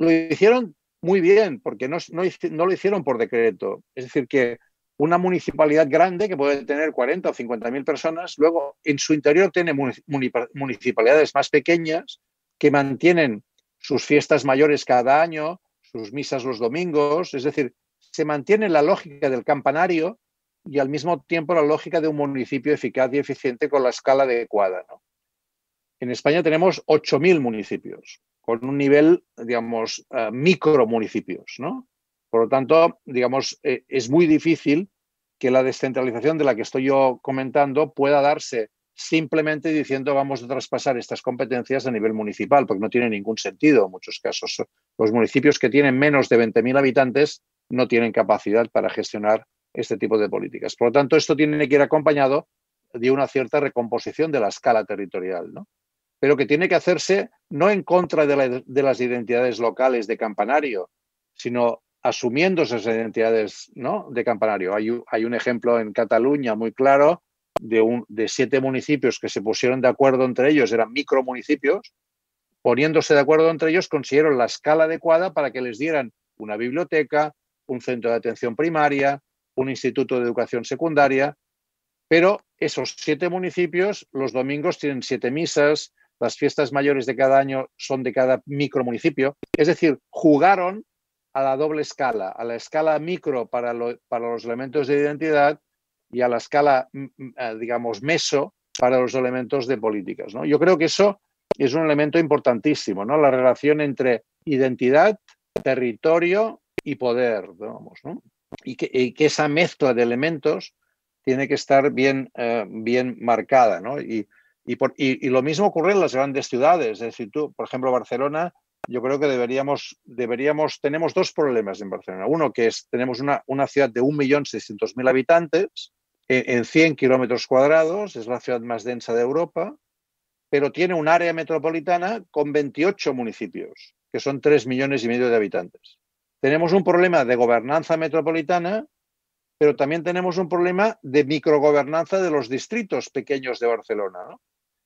Lo hicieron muy bien, porque no, no, lo hicieron por decreto. Es decir, que una municipalidad grande que puede tener 40 o 50 mil personas, luego en su interior tiene municipalidades más pequeñas que mantienen sus fiestas mayores cada año, sus misas los domingos, es decir, se mantiene la lógica del campanario y al mismo tiempo la lógica de un municipio eficaz y eficiente con la escala adecuada. En España tenemos 8.000 municipios, con un nivel, digamos, uh, micro municipios. ¿no? Por lo tanto, digamos, eh, es muy difícil que la descentralización de la que estoy yo comentando pueda darse simplemente diciendo vamos a traspasar estas competencias a nivel municipal, porque no tiene ningún sentido en muchos casos. Los municipios que tienen menos de 20.000 habitantes no tienen capacidad para gestionar este tipo de políticas. Por lo tanto, esto tiene que ir acompañado de una cierta recomposición de la escala territorial, ¿no? pero que tiene que hacerse no en contra de, las identidades locales de campanario, sino asumiendo esas identidades ¿no? de campanario. Hay, hay un ejemplo en Cataluña muy claro de, un, de siete municipios que se pusieron de acuerdo entre ellos, eran micromunicipios, poniéndose de acuerdo entre ellos consiguieron la escala adecuada para que les dieran una biblioteca, un centro de atención primaria, un instituto de educación secundaria, pero esos siete municipios los domingos tienen siete misas, las fiestas mayores de cada año son de cada micromunicipio, es decir, jugaron a la doble escala, a la escala micro para, los elementos de identidad y a la escala, mm, mm, eh, digamos, meso para los elementos de políticas. ¿no? Yo creo que eso es un elemento importantísimo, ¿no? la relación entre identidad, territorio y poder, digamos, ¿no? y, que, esa mezcla de elementos tiene que estar bien, eh, bien marcada. Y, y, lo mismo ocurre en las grandes ciudades. Es decir, tú, por ejemplo, Barcelona, yo creo que deberíamos, deberíamos, tenemos dos problemas en Barcelona. Uno que es, tenemos una, una ciudad de 1.600.000 habitantes en 100 kilómetros cuadrados, es la ciudad más densa de Europa, pero tiene un área metropolitana con 28 municipios, que son 3 millones y medio de habitantes. Tenemos un problema de gobernanza metropolitana, pero también tenemos un problema de microgobernanza de los distritos pequeños de Barcelona. O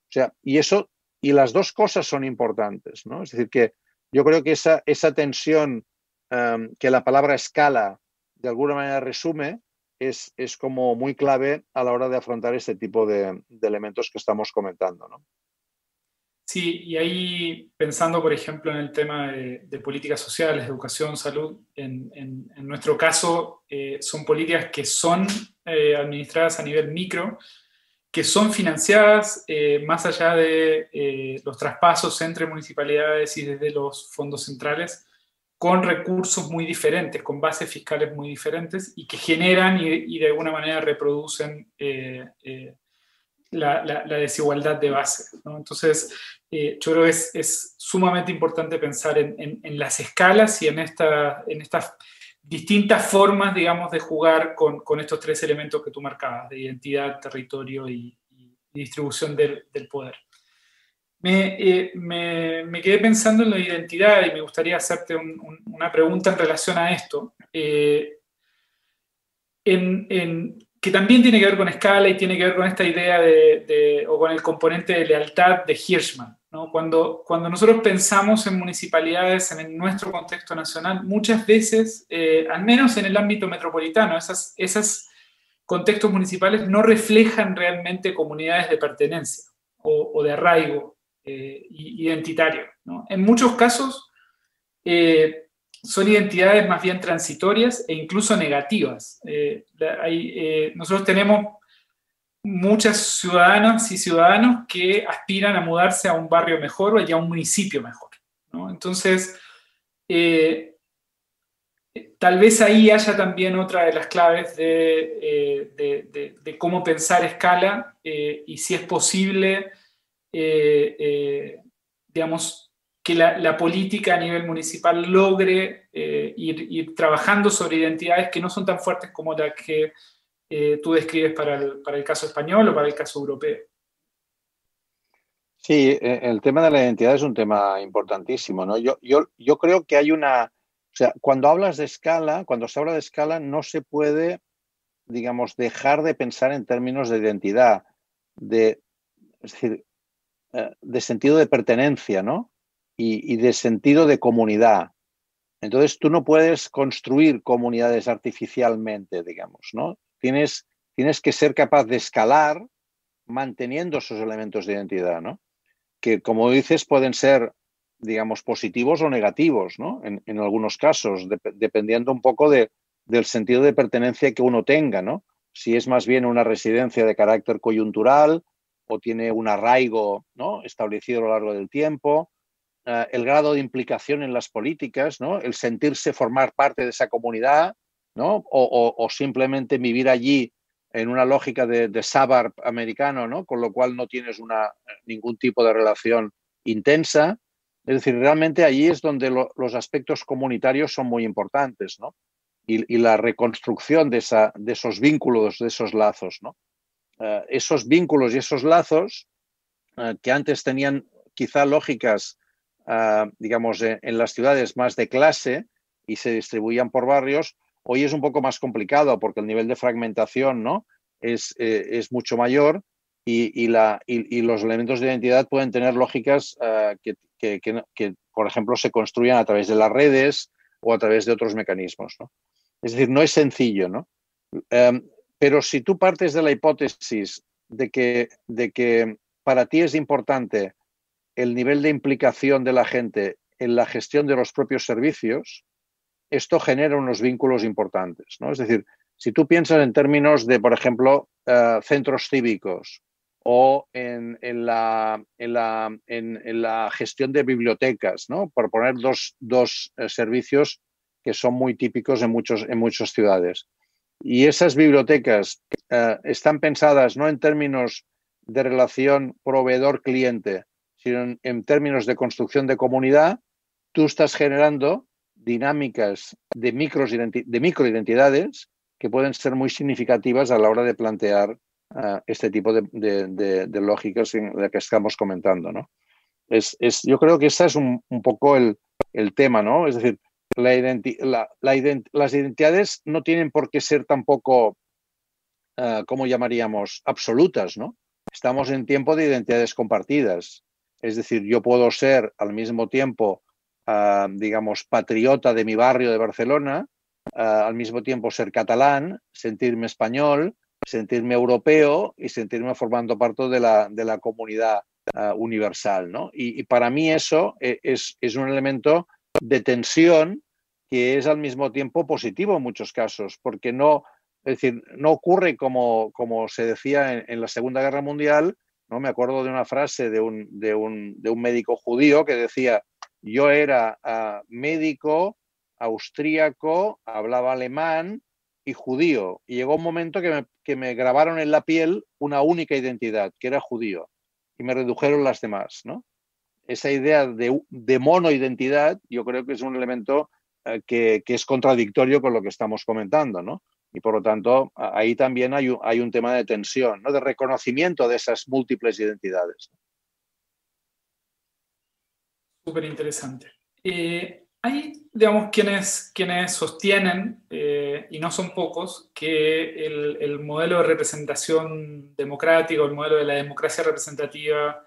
sea, y eso, y las dos cosas son importantes, ¿no? Es decir, que yo creo que esa, esa tensión um, que la palabra escala de alguna manera resume, es, como muy clave a la hora de afrontar este tipo de, elementos que estamos comentando. ¿no? Sí, y ahí pensando, por ejemplo, en el tema de, políticas sociales, educación, salud, en, nuestro caso eh, son políticas que son eh, administradas a nivel micro, que son financiadas eh, más allá de los traspasos entre municipalidades y desde los fondos centrales con recursos muy diferentes, con bases fiscales muy diferentes y que generan y, de alguna manera reproducen eh, eh, la, desigualdad de base. Entonces, eh, yo creo que es, sumamente importante pensar en, las escalas y en, esta, en estas distintas formas, digamos, de jugar con, estos tres elementos que tú marcabas, de identidad, territorio y, distribución del poder. Eh, me, me, quedé pensando en la identidad y me gustaría hacerte una pregunta en relación a esto, eh, que también tiene que ver con escala y tiene que ver con esta idea de, o con el componente de lealtad de Hirschman. Cuando, nosotros pensamos en municipalidades en nuestro contexto nacional, muchas veces, eh, al menos en el ámbito metropolitano, esos contextos municipales no reflejan realmente comunidades de pertenencia o, de arraigo eh, identitario. En muchos casos eh, son identidades más bien transitorias e incluso negativas. Nosotros tenemos muchas ciudadanas y ciudadanos que aspiran a mudarse a un barrio mejor o a un municipio mejor. Entonces, tal vez ahí haya también otra de las claves de, de cómo pensar escala y si es posible eh, eh, digamos, que la, política a nivel municipal logre eh, ir, trabajando sobre identidades que no son tan fuertes como las que tú describes para el, para el, caso español o para el caso europeo. Sí, e, el tema de la identidad es un tema importantísimo, ¿no? Yo, yo, yo creo que hay una, o sea, cuando hablas de escala, cuando se habla de escala, no se puede, digamos, dejar de pensar en términos de identidad, de, es decir, eh, de sentido de pertenencia, ¿no? Y, y de sentido de comunidad. Entonces, tú no puedes construir comunidades artificialmente, digamos, ¿no? Tienes, que ser capaz de escalar manteniendo esos elementos de identidad, ¿no? Que, como dices, pueden ser, digamos, positivos o negativos, ¿no? En, algunos casos, dependiendo un poco de, del sentido de pertenencia que uno tenga, ¿no? Si es más bien una residencia de carácter coyuntural o tiene un arraigo ¿no? establecido a lo largo del tiempo, eh, el grado de implicación en las políticas, ¿no? El sentirse formar parte de esa comunidad, ¿no? O, simplemente vivir allí en una lógica de, de americano, ¿no? Con lo cual no tienes una, ningún tipo de relación intensa. Es decir, realmente allí es donde los aspectos comunitarios son muy importantes, ¿no? Y, la reconstrucción de, esa, de, esos vínculos, de esos lazos, ¿no? Eh, esos vínculos y esos lazos eh, que antes tenían quizá lógicas, eh, digamos, en las ciudades más de clase y se distribuían por barrios, Hoy es un poco más complicado porque el nivel de fragmentación ¿no? es, eh, es mucho mayor y, la, y, los elementos de identidad pueden tener lógicas uh, que, que, que, por ejemplo, se construyan a través de las redes o a través de otros mecanismos. ¿no? Es decir, no es sencillo, ¿no? Um, pero si tú partes de la hipótesis de que, de que para ti es importante el nivel de implicación de la gente en la gestión de los propios servicios, esto genera unos vínculos importantes. ¿no? Es decir, si tú piensas en términos de, por ejemplo, eh, centros cívicos o en, la, gestión de bibliotecas, ¿no? por poner dos, eh, servicios que son muy típicos en, muchos, en muchas ciudades. Y esas bibliotecas eh, están pensadas no en términos de relación proveedor-cliente, sino en términos de construcción de comunidad, tú estás generando dinámicas de, de microidentidades que pueden ser muy significativas a la hora de plantear uh, este tipo de, de, de, lógicas en la que estamos comentando. ¿no? Es, es, yo creo que ese es un, un poco el, el, tema, ¿no? Es decir, la identi la, la ident las identidades no tienen por qué ser tampoco, uh, ¿cómo llamaríamos?, absolutas, ¿no? Estamos en tiempo de identidades compartidas. Es decir, yo puedo ser al mismo tiempo digamos, patriota de mi barrio de Barcelona, al mismo tiempo ser catalán, sentirme español, sentirme europeo y sentirme formando parte de la, de la comunidad universal. ¿no? Y, para mí eso e, es, es, un elemento de tensión que es al mismo tiempo positivo en muchos casos, porque no, decir, no ocurre como, como se decía en, en, la Segunda Guerra Mundial. ¿no? Me acuerdo de una frase de un, de un, de un médico judío que decía, yo era uh, médico, austríaco, hablaba alemán y judío. Y llegó un momento que me, grabaron en la piel una única identidad, que era judío, y me redujeron las demás. ¿no? Esa idea de, de monoidentidad yo creo que es un elemento uh, que, es contradictorio con lo que estamos comentando. ¿no? Y por lo tanto, ahí también hay un, tema de tensión, de reconocimiento de esas múltiples identidades. Súper interesante. Eh, hay, digamos, quienes, quienes sostienen, eh, y no son pocos, que el, el, modelo de representación democrática, el modelo de la democracia representativa,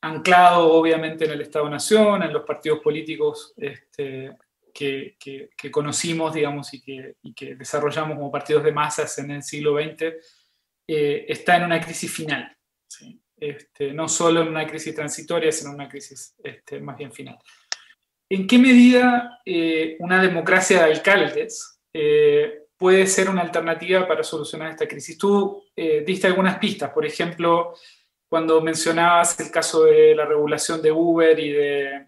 anclado obviamente en el Estado-Nación, en los partidos políticos este, que, que, conocimos, digamos, y que, y que, desarrollamos como partidos de masas en el siglo XX, eh, está en una crisis final. ¿sí? Este, no solo en una crisis transitoria, sino en una crisis este, más bien final. ¿En qué medida eh, una democracia de alcaldes eh, puede ser una alternativa para solucionar esta crisis? Tú eh, diste algunas pistas, por ejemplo, cuando mencionabas el caso de la regulación de Uber y de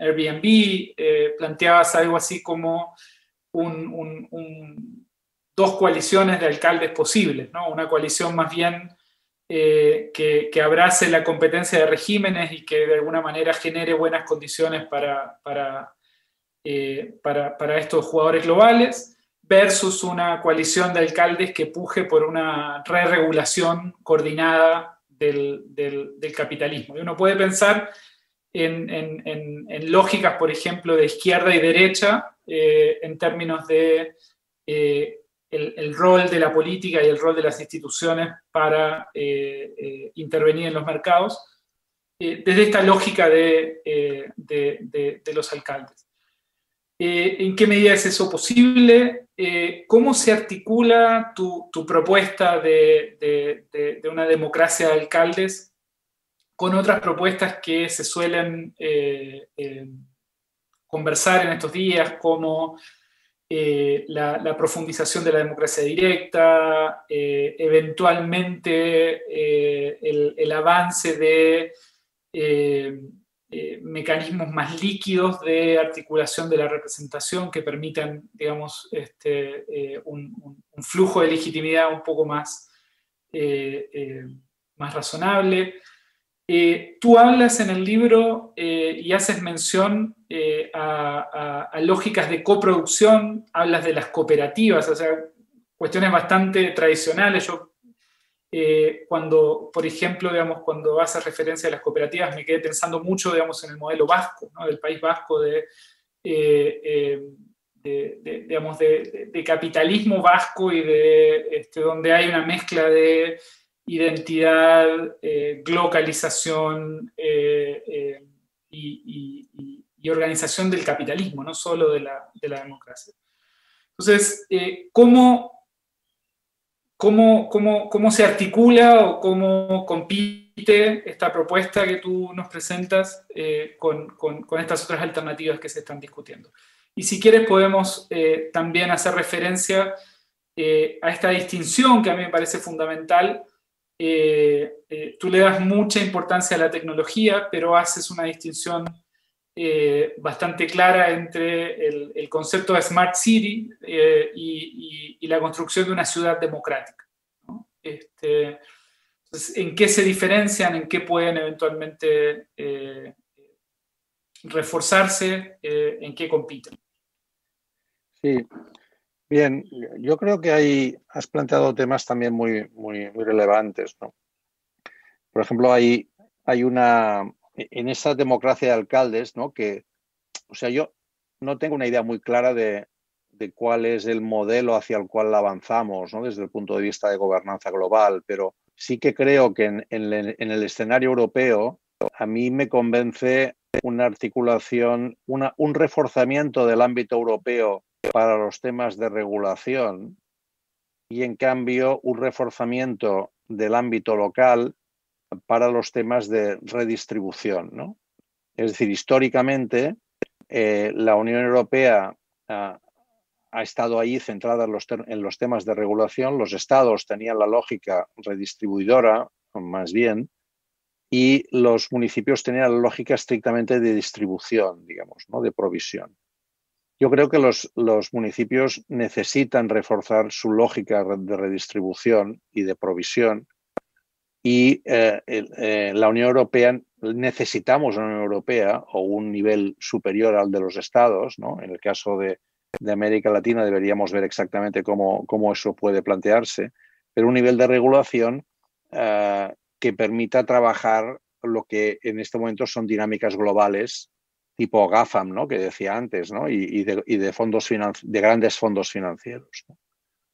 Airbnb, planteabas algo así como dos coaliciones de alcaldes posibles, ¿no? una coalición más bien eh, que, abrace la competencia de regímenes y que de alguna manera genere buenas condiciones para, eh, para, para, estos jugadores globales, versus una coalición de alcaldes que puje por una re-regulación coordinada del, capitalismo. Y uno puede pensar en, lógicas, por ejemplo, de izquierda y derecha, eh, en términos de eh, el, rol de la política y el rol de las instituciones para eh, intervenir en los mercados, desde esta lógica de, los alcaldes. ¿En qué medida es eso posible? ¿Cómo se articula tu, propuesta de, de, una democracia de alcaldes con otras propuestas que se suelen eh, eh, conversar en estos días, como eh, la, profundización de la democracia directa, eventualmente el, avance de mecanismos más líquidos de articulación de la representación que permitan, digamos, este, un, un, flujo de legitimidad un poco más, más razonable. Eh, tú hablas en el libro eh, y haces mención eh, a, lógicas de coproducción, hablas de las cooperativas, o sea, cuestiones bastante tradicionales. Yo, cuando, por ejemplo, digamos, cuando haces referencia a las cooperativas, me quedé pensando mucho, digamos, en el modelo vasco, del país vasco de, digamos, de, capitalismo vasco y de este, donde hay una mezcla de identidad, eh, localización eh, eh, y, organización del capitalismo, no solo de la, democracia. Entonces, ¿cómo, cómo, cómo, se articula o cómo compite esta propuesta que tú nos presentas con, con, estas otras alternativas que se están discutiendo? Y si quieres podemos también hacer referencia a esta distinción que a mí me parece fundamental eh, eh, tú le das mucha importancia a la tecnología, pero haces una distinción eh, bastante clara entre el, concepto de Smart City y, la construcción de una ciudad democrática. Este, ¿En qué se diferencian? ¿En qué pueden eventualmente reforzarse? ¿En qué compiten? Sí, Bien, yo creo que hay, has planteado temas también muy, muy, muy relevantes. ¿no? Por ejemplo, hay, hay una, en esa democracia de alcaldes, ¿no? que, o sea, yo no tengo una idea muy clara de, de cuál es el modelo hacia el cual avanzamos ¿no? desde el punto de vista de gobernanza global, pero sí que creo que en, en, en el escenario europeo a mí me convence una articulación, una, un reforzamiento del ámbito europeo para los temas de regulación y en cambio un reforzamiento del ámbito local para los temas de redistribución. ¿no? Es decir, históricamente eh, la Unión Europea ha, estado ahí centrada en los, en los, temas de regulación, los estados tenían la lógica redistribuidora, más bien, y los municipios tenían la lógica estrictamente de distribución, digamos, ¿no? de provisión. Yo creo que los, municipios necesitan reforzar su lógica de redistribución y de provisión y eh, eh, la Unión Europea necesitamos una Unión Europea o un nivel superior al de los estados. ¿no? En el caso de, América Latina deberíamos ver exactamente cómo, cómo, eso puede plantearse, pero un nivel de regulación eh, que permita trabajar lo que en este momento son dinámicas globales tipo GAFAM, ¿no? que decía antes, ¿no? y, de, fondos de grandes fondos financieros.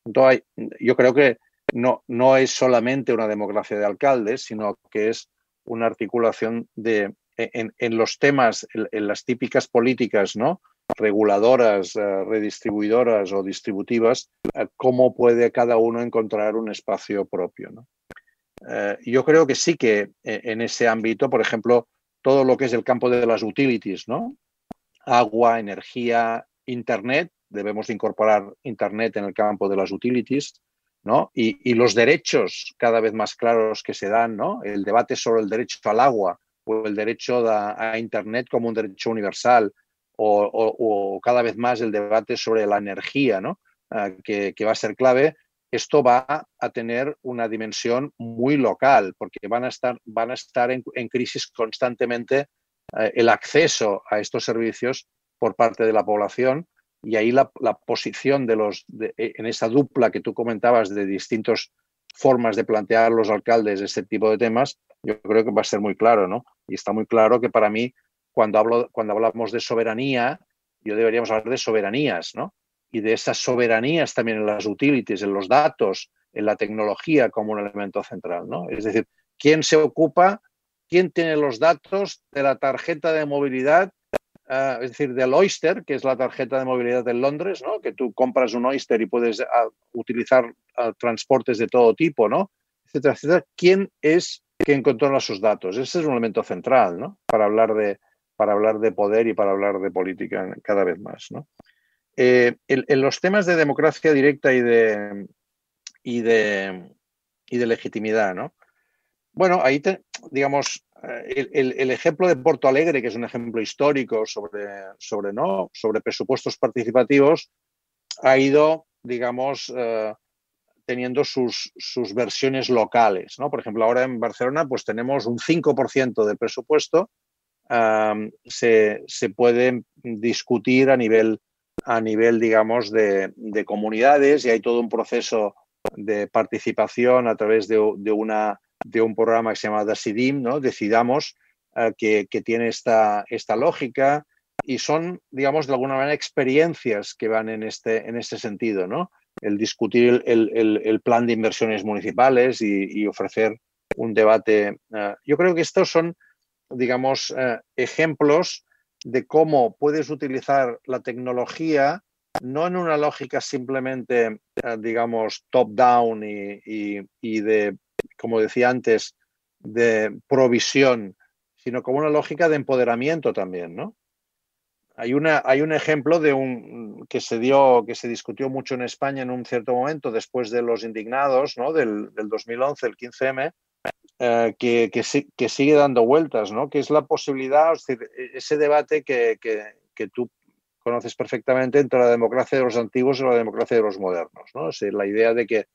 Entonces, yo creo que no, no es solamente una democracia de alcaldes, sino que es una articulación de, en, los temas, en, las típicas políticas ¿no? reguladoras, eh, redistribuidoras o distributivas, eh, cómo puede cada uno encontrar un espacio propio. Eh, yo creo que sí que en ese ámbito, por ejemplo, todo lo que es el campo de las utilities, ¿no? Agua, energía, Internet, debemos incorporar Internet en el campo de las utilities, ¿no? Y, los derechos cada vez más claros que se dan, ¿no? El debate sobre el derecho al agua o el derecho a, Internet como un derecho universal o, cada vez más el debate sobre la energía, ¿no? Ah, que, va a ser clave esto va a tener una dimensión muy local, porque van a estar, van a estar en, crisis constantemente eh, el acceso a estos servicios por parte de la población y ahí la, posición de los, e, en esa dupla que tú comentabas de distintos formas de plantear los alcaldes este tipo de temas, yo creo que va a ser muy claro, ¿no? Y está muy claro que para mí, cuando, hablo, cuando hablamos de soberanía, yo deberíamos hablar de soberanías, ¿no? Y de esas soberanías también en las utilities, en los datos, en la tecnología como un elemento central, ¿no? Es decir, ¿quién se ocupa, quién tiene los datos de la tarjeta de movilidad Uh, es decir, del Oyster, que es la tarjeta de movilidad de Londres, ¿no? que tú compras un Oyster y puedes uh, utilizar uh, transportes de todo tipo, ¿no? etcétera, etcétera. ¿Quién es quien controla sus datos? Ese es un elemento central ¿no? para, hablar de, para hablar de poder y para hablar de política cada vez más. ¿no? Eh, en, en, los temas de democracia directa y de, y de, y de legitimidad, ¿no? Bueno, ahí, digamos, el, el, ejemplo de Porto Alegre, que es un ejemplo histórico sobre, sobre, ¿no? sobre presupuestos participativos, ha ido, digamos, uh, teniendo sus, sus, versiones locales. ¿no? Por ejemplo, ahora en Barcelona pues tenemos un 5% del presupuesto, se, se, puede discutir a nivel, a nivel digamos, de, de, comunidades y hay todo un proceso de participación a través de, de una de un programa que se llama Decidim, ¿no? Decidamos, uh, que, que, tiene esta, esta lógica y son, digamos, de alguna manera experiencias que van en este, en este sentido, ¿no? El discutir el, el, el plan de inversiones municipales y, ofrecer un debate. Uh, yo creo que estos son, digamos, uh, ejemplos de cómo puedes utilizar la tecnología no en una lógica simplemente, digamos, top-down y, y, de como decía antes, de provisión, sino como una lógica de empoderamiento también, ¿no? Hay, una, hay un ejemplo de un que se dio, que se discutió mucho en España en un cierto momento, después de los indignados, ¿no? Del, del 2011, el 15M, eh, que, sigue dando vueltas, ¿no? Que es la posibilidad, es decir, ese debate que, que, tú conoces perfectamente entre la democracia de los antiguos y la democracia de los modernos, ¿no? Es la idea de que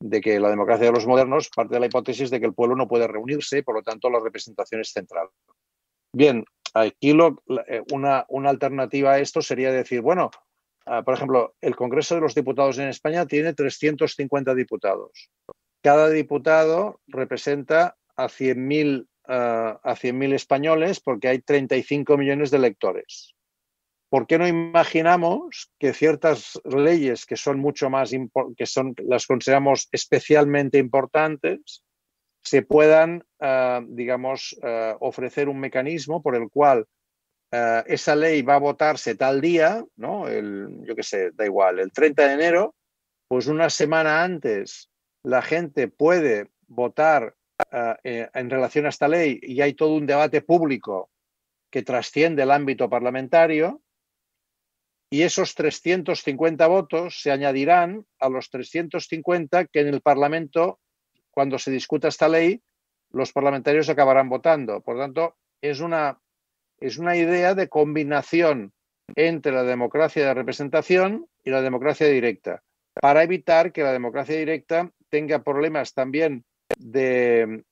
de que la democracia de los modernos parte de la hipótesis de que el pueblo no puede reunirse y por lo tanto la representación es central. Bien, aquí eh, una, una, alternativa a esto sería decir, bueno, uh, por ejemplo, el Congreso de los Diputados en España tiene 350 diputados. Cada diputado representa a 100.000 uh, a 100 españoles porque hay 35 millones de electores. ¿por qué no imaginamos que ciertas leyes que son mucho más, que son, las consideramos especialmente importantes, se puedan, uh, digamos, uh, ofrecer un mecanismo por el cual esa ley va a votarse tal día, ¿no? El, yo qué sé, da igual, el 30 de enero, pues una semana antes la gente puede votar eh, en relación a esta ley y hay todo un debate público que trasciende el ámbito parlamentario y esos 350 votos se añadirán a los 350 que en el Parlamento, cuando se discuta esta ley, los parlamentarios acabarán votando. Por tanto, es una, es una idea de combinación entre la democracia de representación y la democracia directa, para evitar que la democracia directa tenga problemas también de,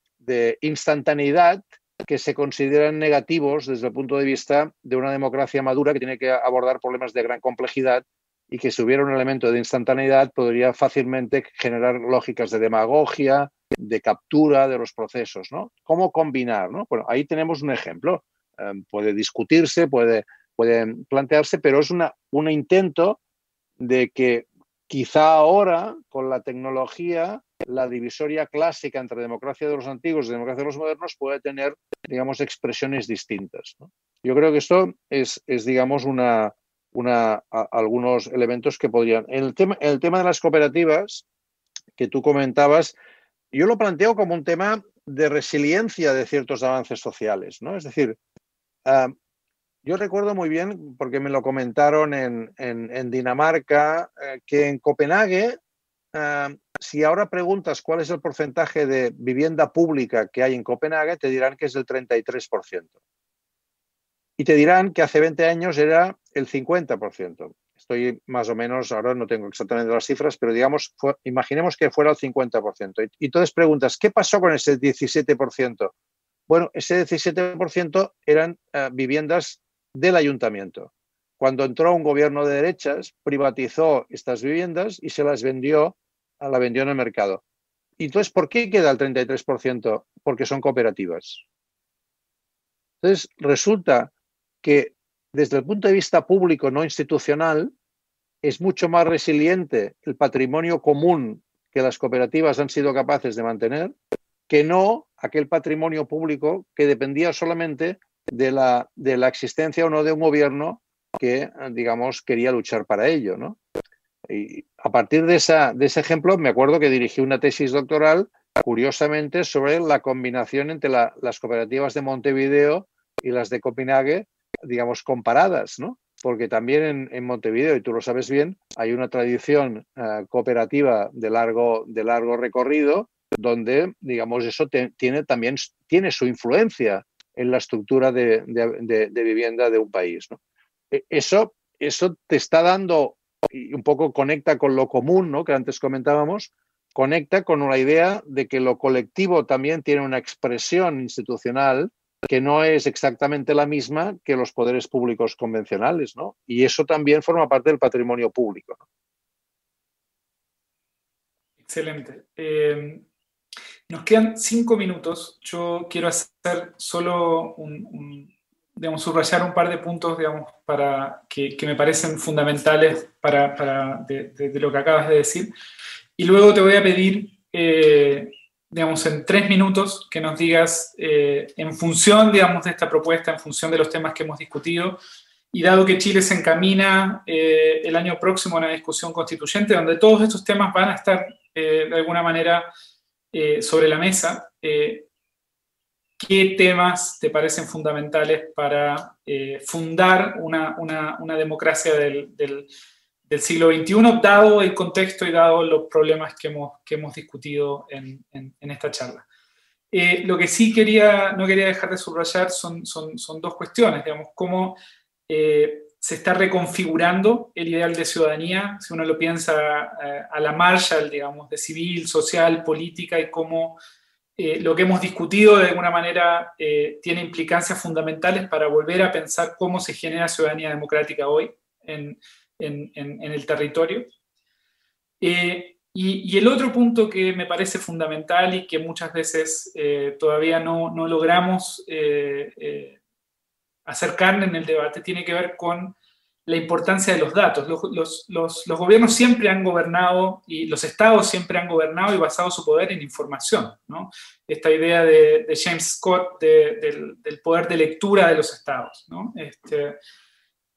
instantaneidad que se consideran negativos desde el punto de vista de una democracia madura que tiene que abordar problemas de gran complejidad y que si hubiera un elemento de instantaneidad podría fácilmente generar lógicas de demagogia, de captura de los procesos, ¿no? ¿Cómo combinar? ¿no? Bueno, ahí tenemos un ejemplo. Eh, puede discutirse, puede, puede plantearse, pero es una, un intento de que quizá ahora, con la tecnología, la divisoria clásica entre democracia de los antiguos y democracia de los modernos puede tener, digamos, expresiones distintas. Yo creo que esto es, digamos, una, algunos elementos que podrían. El, tema, el tema de las cooperativas que tú comentabas, yo lo planteo como un tema de resiliencia de ciertos avances sociales. ¿no? Es decir, uh, yo recuerdo muy bien, porque me lo comentaron en, Dinamarca, eh, que en Copenhague uh, si ahora preguntas cuál es el porcentaje de vivienda pública que hay en Copenhague, te dirán que es el 33%. Y te dirán que hace 20 años era el 50%. Estoy más o menos, ahora no tengo exactamente las cifras, pero digamos, imaginemos que fuera el 50%. Y, entonces preguntas, ¿qué pasó con ese 17%? Bueno, ese 17% eran uh, viviendas del ayuntamiento. Cuando entró un gobierno de derechas, privatizó estas viviendas y se las vendió la vendió en el mercado. entonces, ¿por qué queda el 33%? Porque son cooperativas. Entonces, resulta que desde el punto de vista público, no institucional, es mucho más resiliente el patrimonio común que las cooperativas han sido capaces de mantener que no aquel patrimonio público que dependía solamente de la, de la existencia o no de un gobierno que, digamos, quería luchar para ello. ¿no? Y a partir de, esa, de ese ejemplo, me acuerdo que dirigí una tesis doctoral, curiosamente, sobre la combinación entre las cooperativas de Montevideo y las de Copenhague, digamos, comparadas, ¿no? Porque también en, Montevideo, y tú lo sabes bien, hay una tradición eh, cooperativa de largo, de largo recorrido, donde, digamos, eso tiene también tiene su influencia en la estructura de, vivienda de un país. E, eso, eso te está dando, y un poco conecta con lo común, ¿no? que antes comentábamos, conecta con la idea de que lo colectivo también tiene una expresión institucional que no es exactamente la misma que los poderes públicos convencionales, ¿no? Y eso también forma parte del patrimonio público. Excelente. Eh, nos quedan cinco minutos. Yo quiero hacer solo un, digamos, subrayar un par de puntos, digamos, para, que, me parecen fundamentales para, de, lo que acabas de decir. Y luego te voy a pedir, eh, digamos, en tres minutos que nos digas, eh, en función, digamos, de esta propuesta, en función de los temas que hemos discutido, y dado que Chile se encamina eh, el año próximo a una discusión constituyente, donde todos estos temas van a estar, de alguna manera, eh, sobre la mesa, eh, ¿qué temas te parecen fundamentales para eh, fundar una, democracia del, siglo XXI, dado el contexto y dado los problemas que hemos, que hemos discutido en, esta charla? lo que sí quería, no quería dejar de subrayar son, son, son dos cuestiones, digamos, cómo se está reconfigurando el ideal de ciudadanía, si uno lo piensa eh, a la Marshall, digamos, de civil, social, política, y cómo eh, lo que hemos discutido de alguna manera eh, tiene implicancias fundamentales para volver a pensar cómo se genera ciudadanía democrática hoy en, el territorio. Y, el otro punto que me parece fundamental y que muchas veces todavía no, no logramos acercarme en el debate tiene que ver con la importancia de los datos. Los, gobiernos siempre han gobernado y los estados siempre han gobernado y basado su poder en información. Esta idea de, James Scott del, poder de lectura de los estados. Este,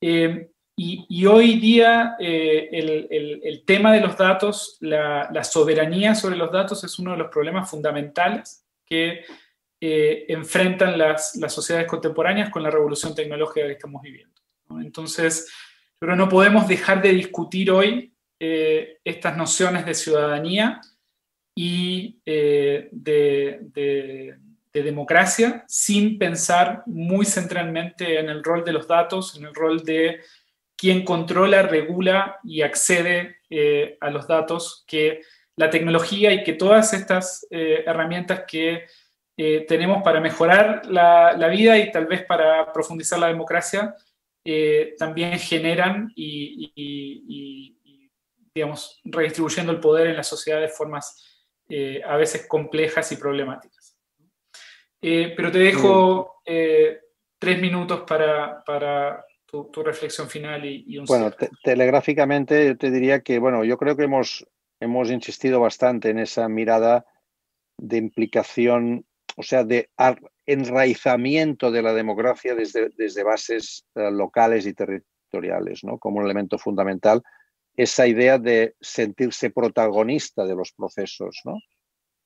eh, y, hoy día eh, el, tema de los datos, la, la, soberanía sobre los datos es uno de los problemas fundamentales que eh, enfrentan las, sociedades contemporáneas con la revolución tecnológica que estamos viviendo. Entonces, pero no podemos dejar de discutir hoy eh, estas nociones de ciudadanía y eh, de, democracia sin pensar muy centralmente en el rol de los datos, en el rol de quien controla, regula y accede a los datos que la tecnología y que todas estas herramientas que eh, tenemos para mejorar la, vida y tal vez para profundizar la democracia, eh, también generan y, digamos, redistribuyendo el poder en la sociedad de formas eh, a veces complejas y problemáticas. pero te dejo tres minutos para, para tu, reflexión final y, un Bueno, telegráficamente yo te diría que, bueno, yo creo que hemos, hemos insistido bastante en esa mirada de implicación o sea, de enraizamiento de la democracia desde, desde bases eh, locales y territoriales, ¿no? como un elemento fundamental, esa idea de sentirse protagonista de los procesos. ¿no?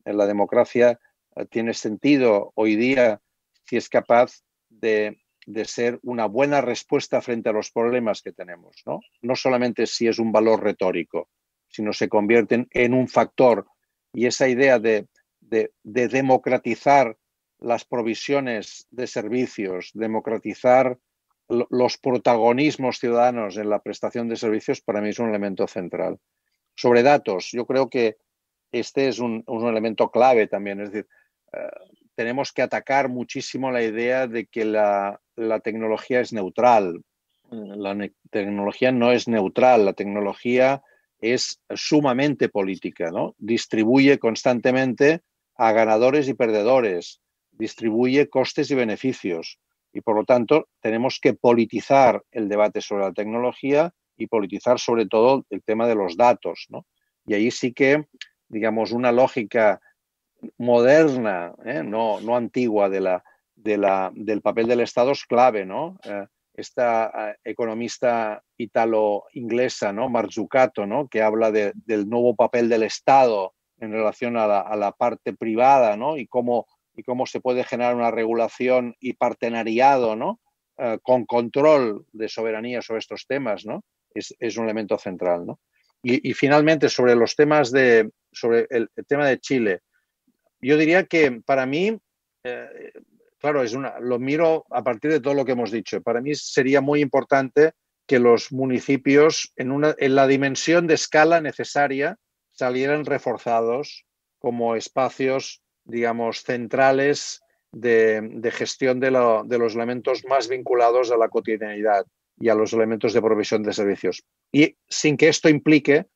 En la democracia eh, tiene sentido hoy día si es capaz de, de, ser una buena respuesta frente a los problemas que tenemos. ¿no? no solamente si es un valor retórico, sino se convierten en un factor. Y esa idea de de, democratizar las provisiones de servicios, democratizar los protagonismos ciudadanos en la prestación de servicios, para mí es un elemento central. Sobre datos, yo creo que este es un, elemento clave también. Es decir, eh, tenemos que atacar muchísimo la idea de que la, la tecnología es neutral. La tecnología no es neutral, la tecnología es sumamente política, ¿no? Distribuye constantemente a ganadores y perdedores, distribuye costes y beneficios. Y por lo tanto, tenemos que politizar el debate sobre la tecnología y politizar sobre todo el tema de los datos, ¿no? Y ahí sí que, digamos, una lógica moderna, ¿eh? no, no antigua de la, de la, del papel del Estado es clave, ¿no? Eh, esta eh, economista italo-inglesa, ¿no? Marzucato, ¿no? Que habla de, del nuevo papel del Estado en relación a la, parte privada, ¿no? Y cómo, y cómo se puede generar una regulación y partenariado, ¿no? Eh, con control de soberanía sobre estos temas, ¿no? Es, un elemento central, ¿no? Y, finalmente, sobre los temas de, sobre el, el, tema de Chile, yo diría que para mí, eh, claro, es una, lo miro a partir de todo lo que hemos dicho. Para mí sería muy importante que los municipios, en, una, en la dimensión de escala necesaria, salieran reforzados como espacios, digamos, centrales de, gestión de, los elementos más vinculados a la cotidianidad y a los elementos de provisión de servicios. Y sin que esto implique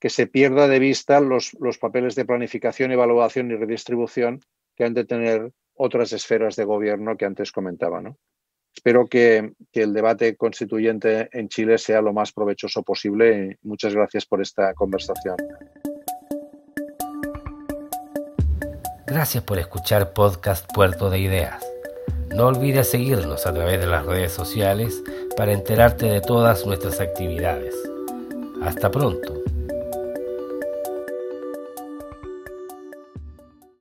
que se pierda de vista los, los papeles de planificación, evaluación y redistribución que han de tener otras esferas de gobierno que antes comentaba. ¿no? Espero que, que, el debate constituyente en Chile sea lo más provechoso posible. Muchas gracias por esta conversación. Gracias por escuchar Podcast Puerto de Ideas. No olvides seguirnos a través de las redes sociales para enterarte de todas nuestras actividades. Hasta pronto.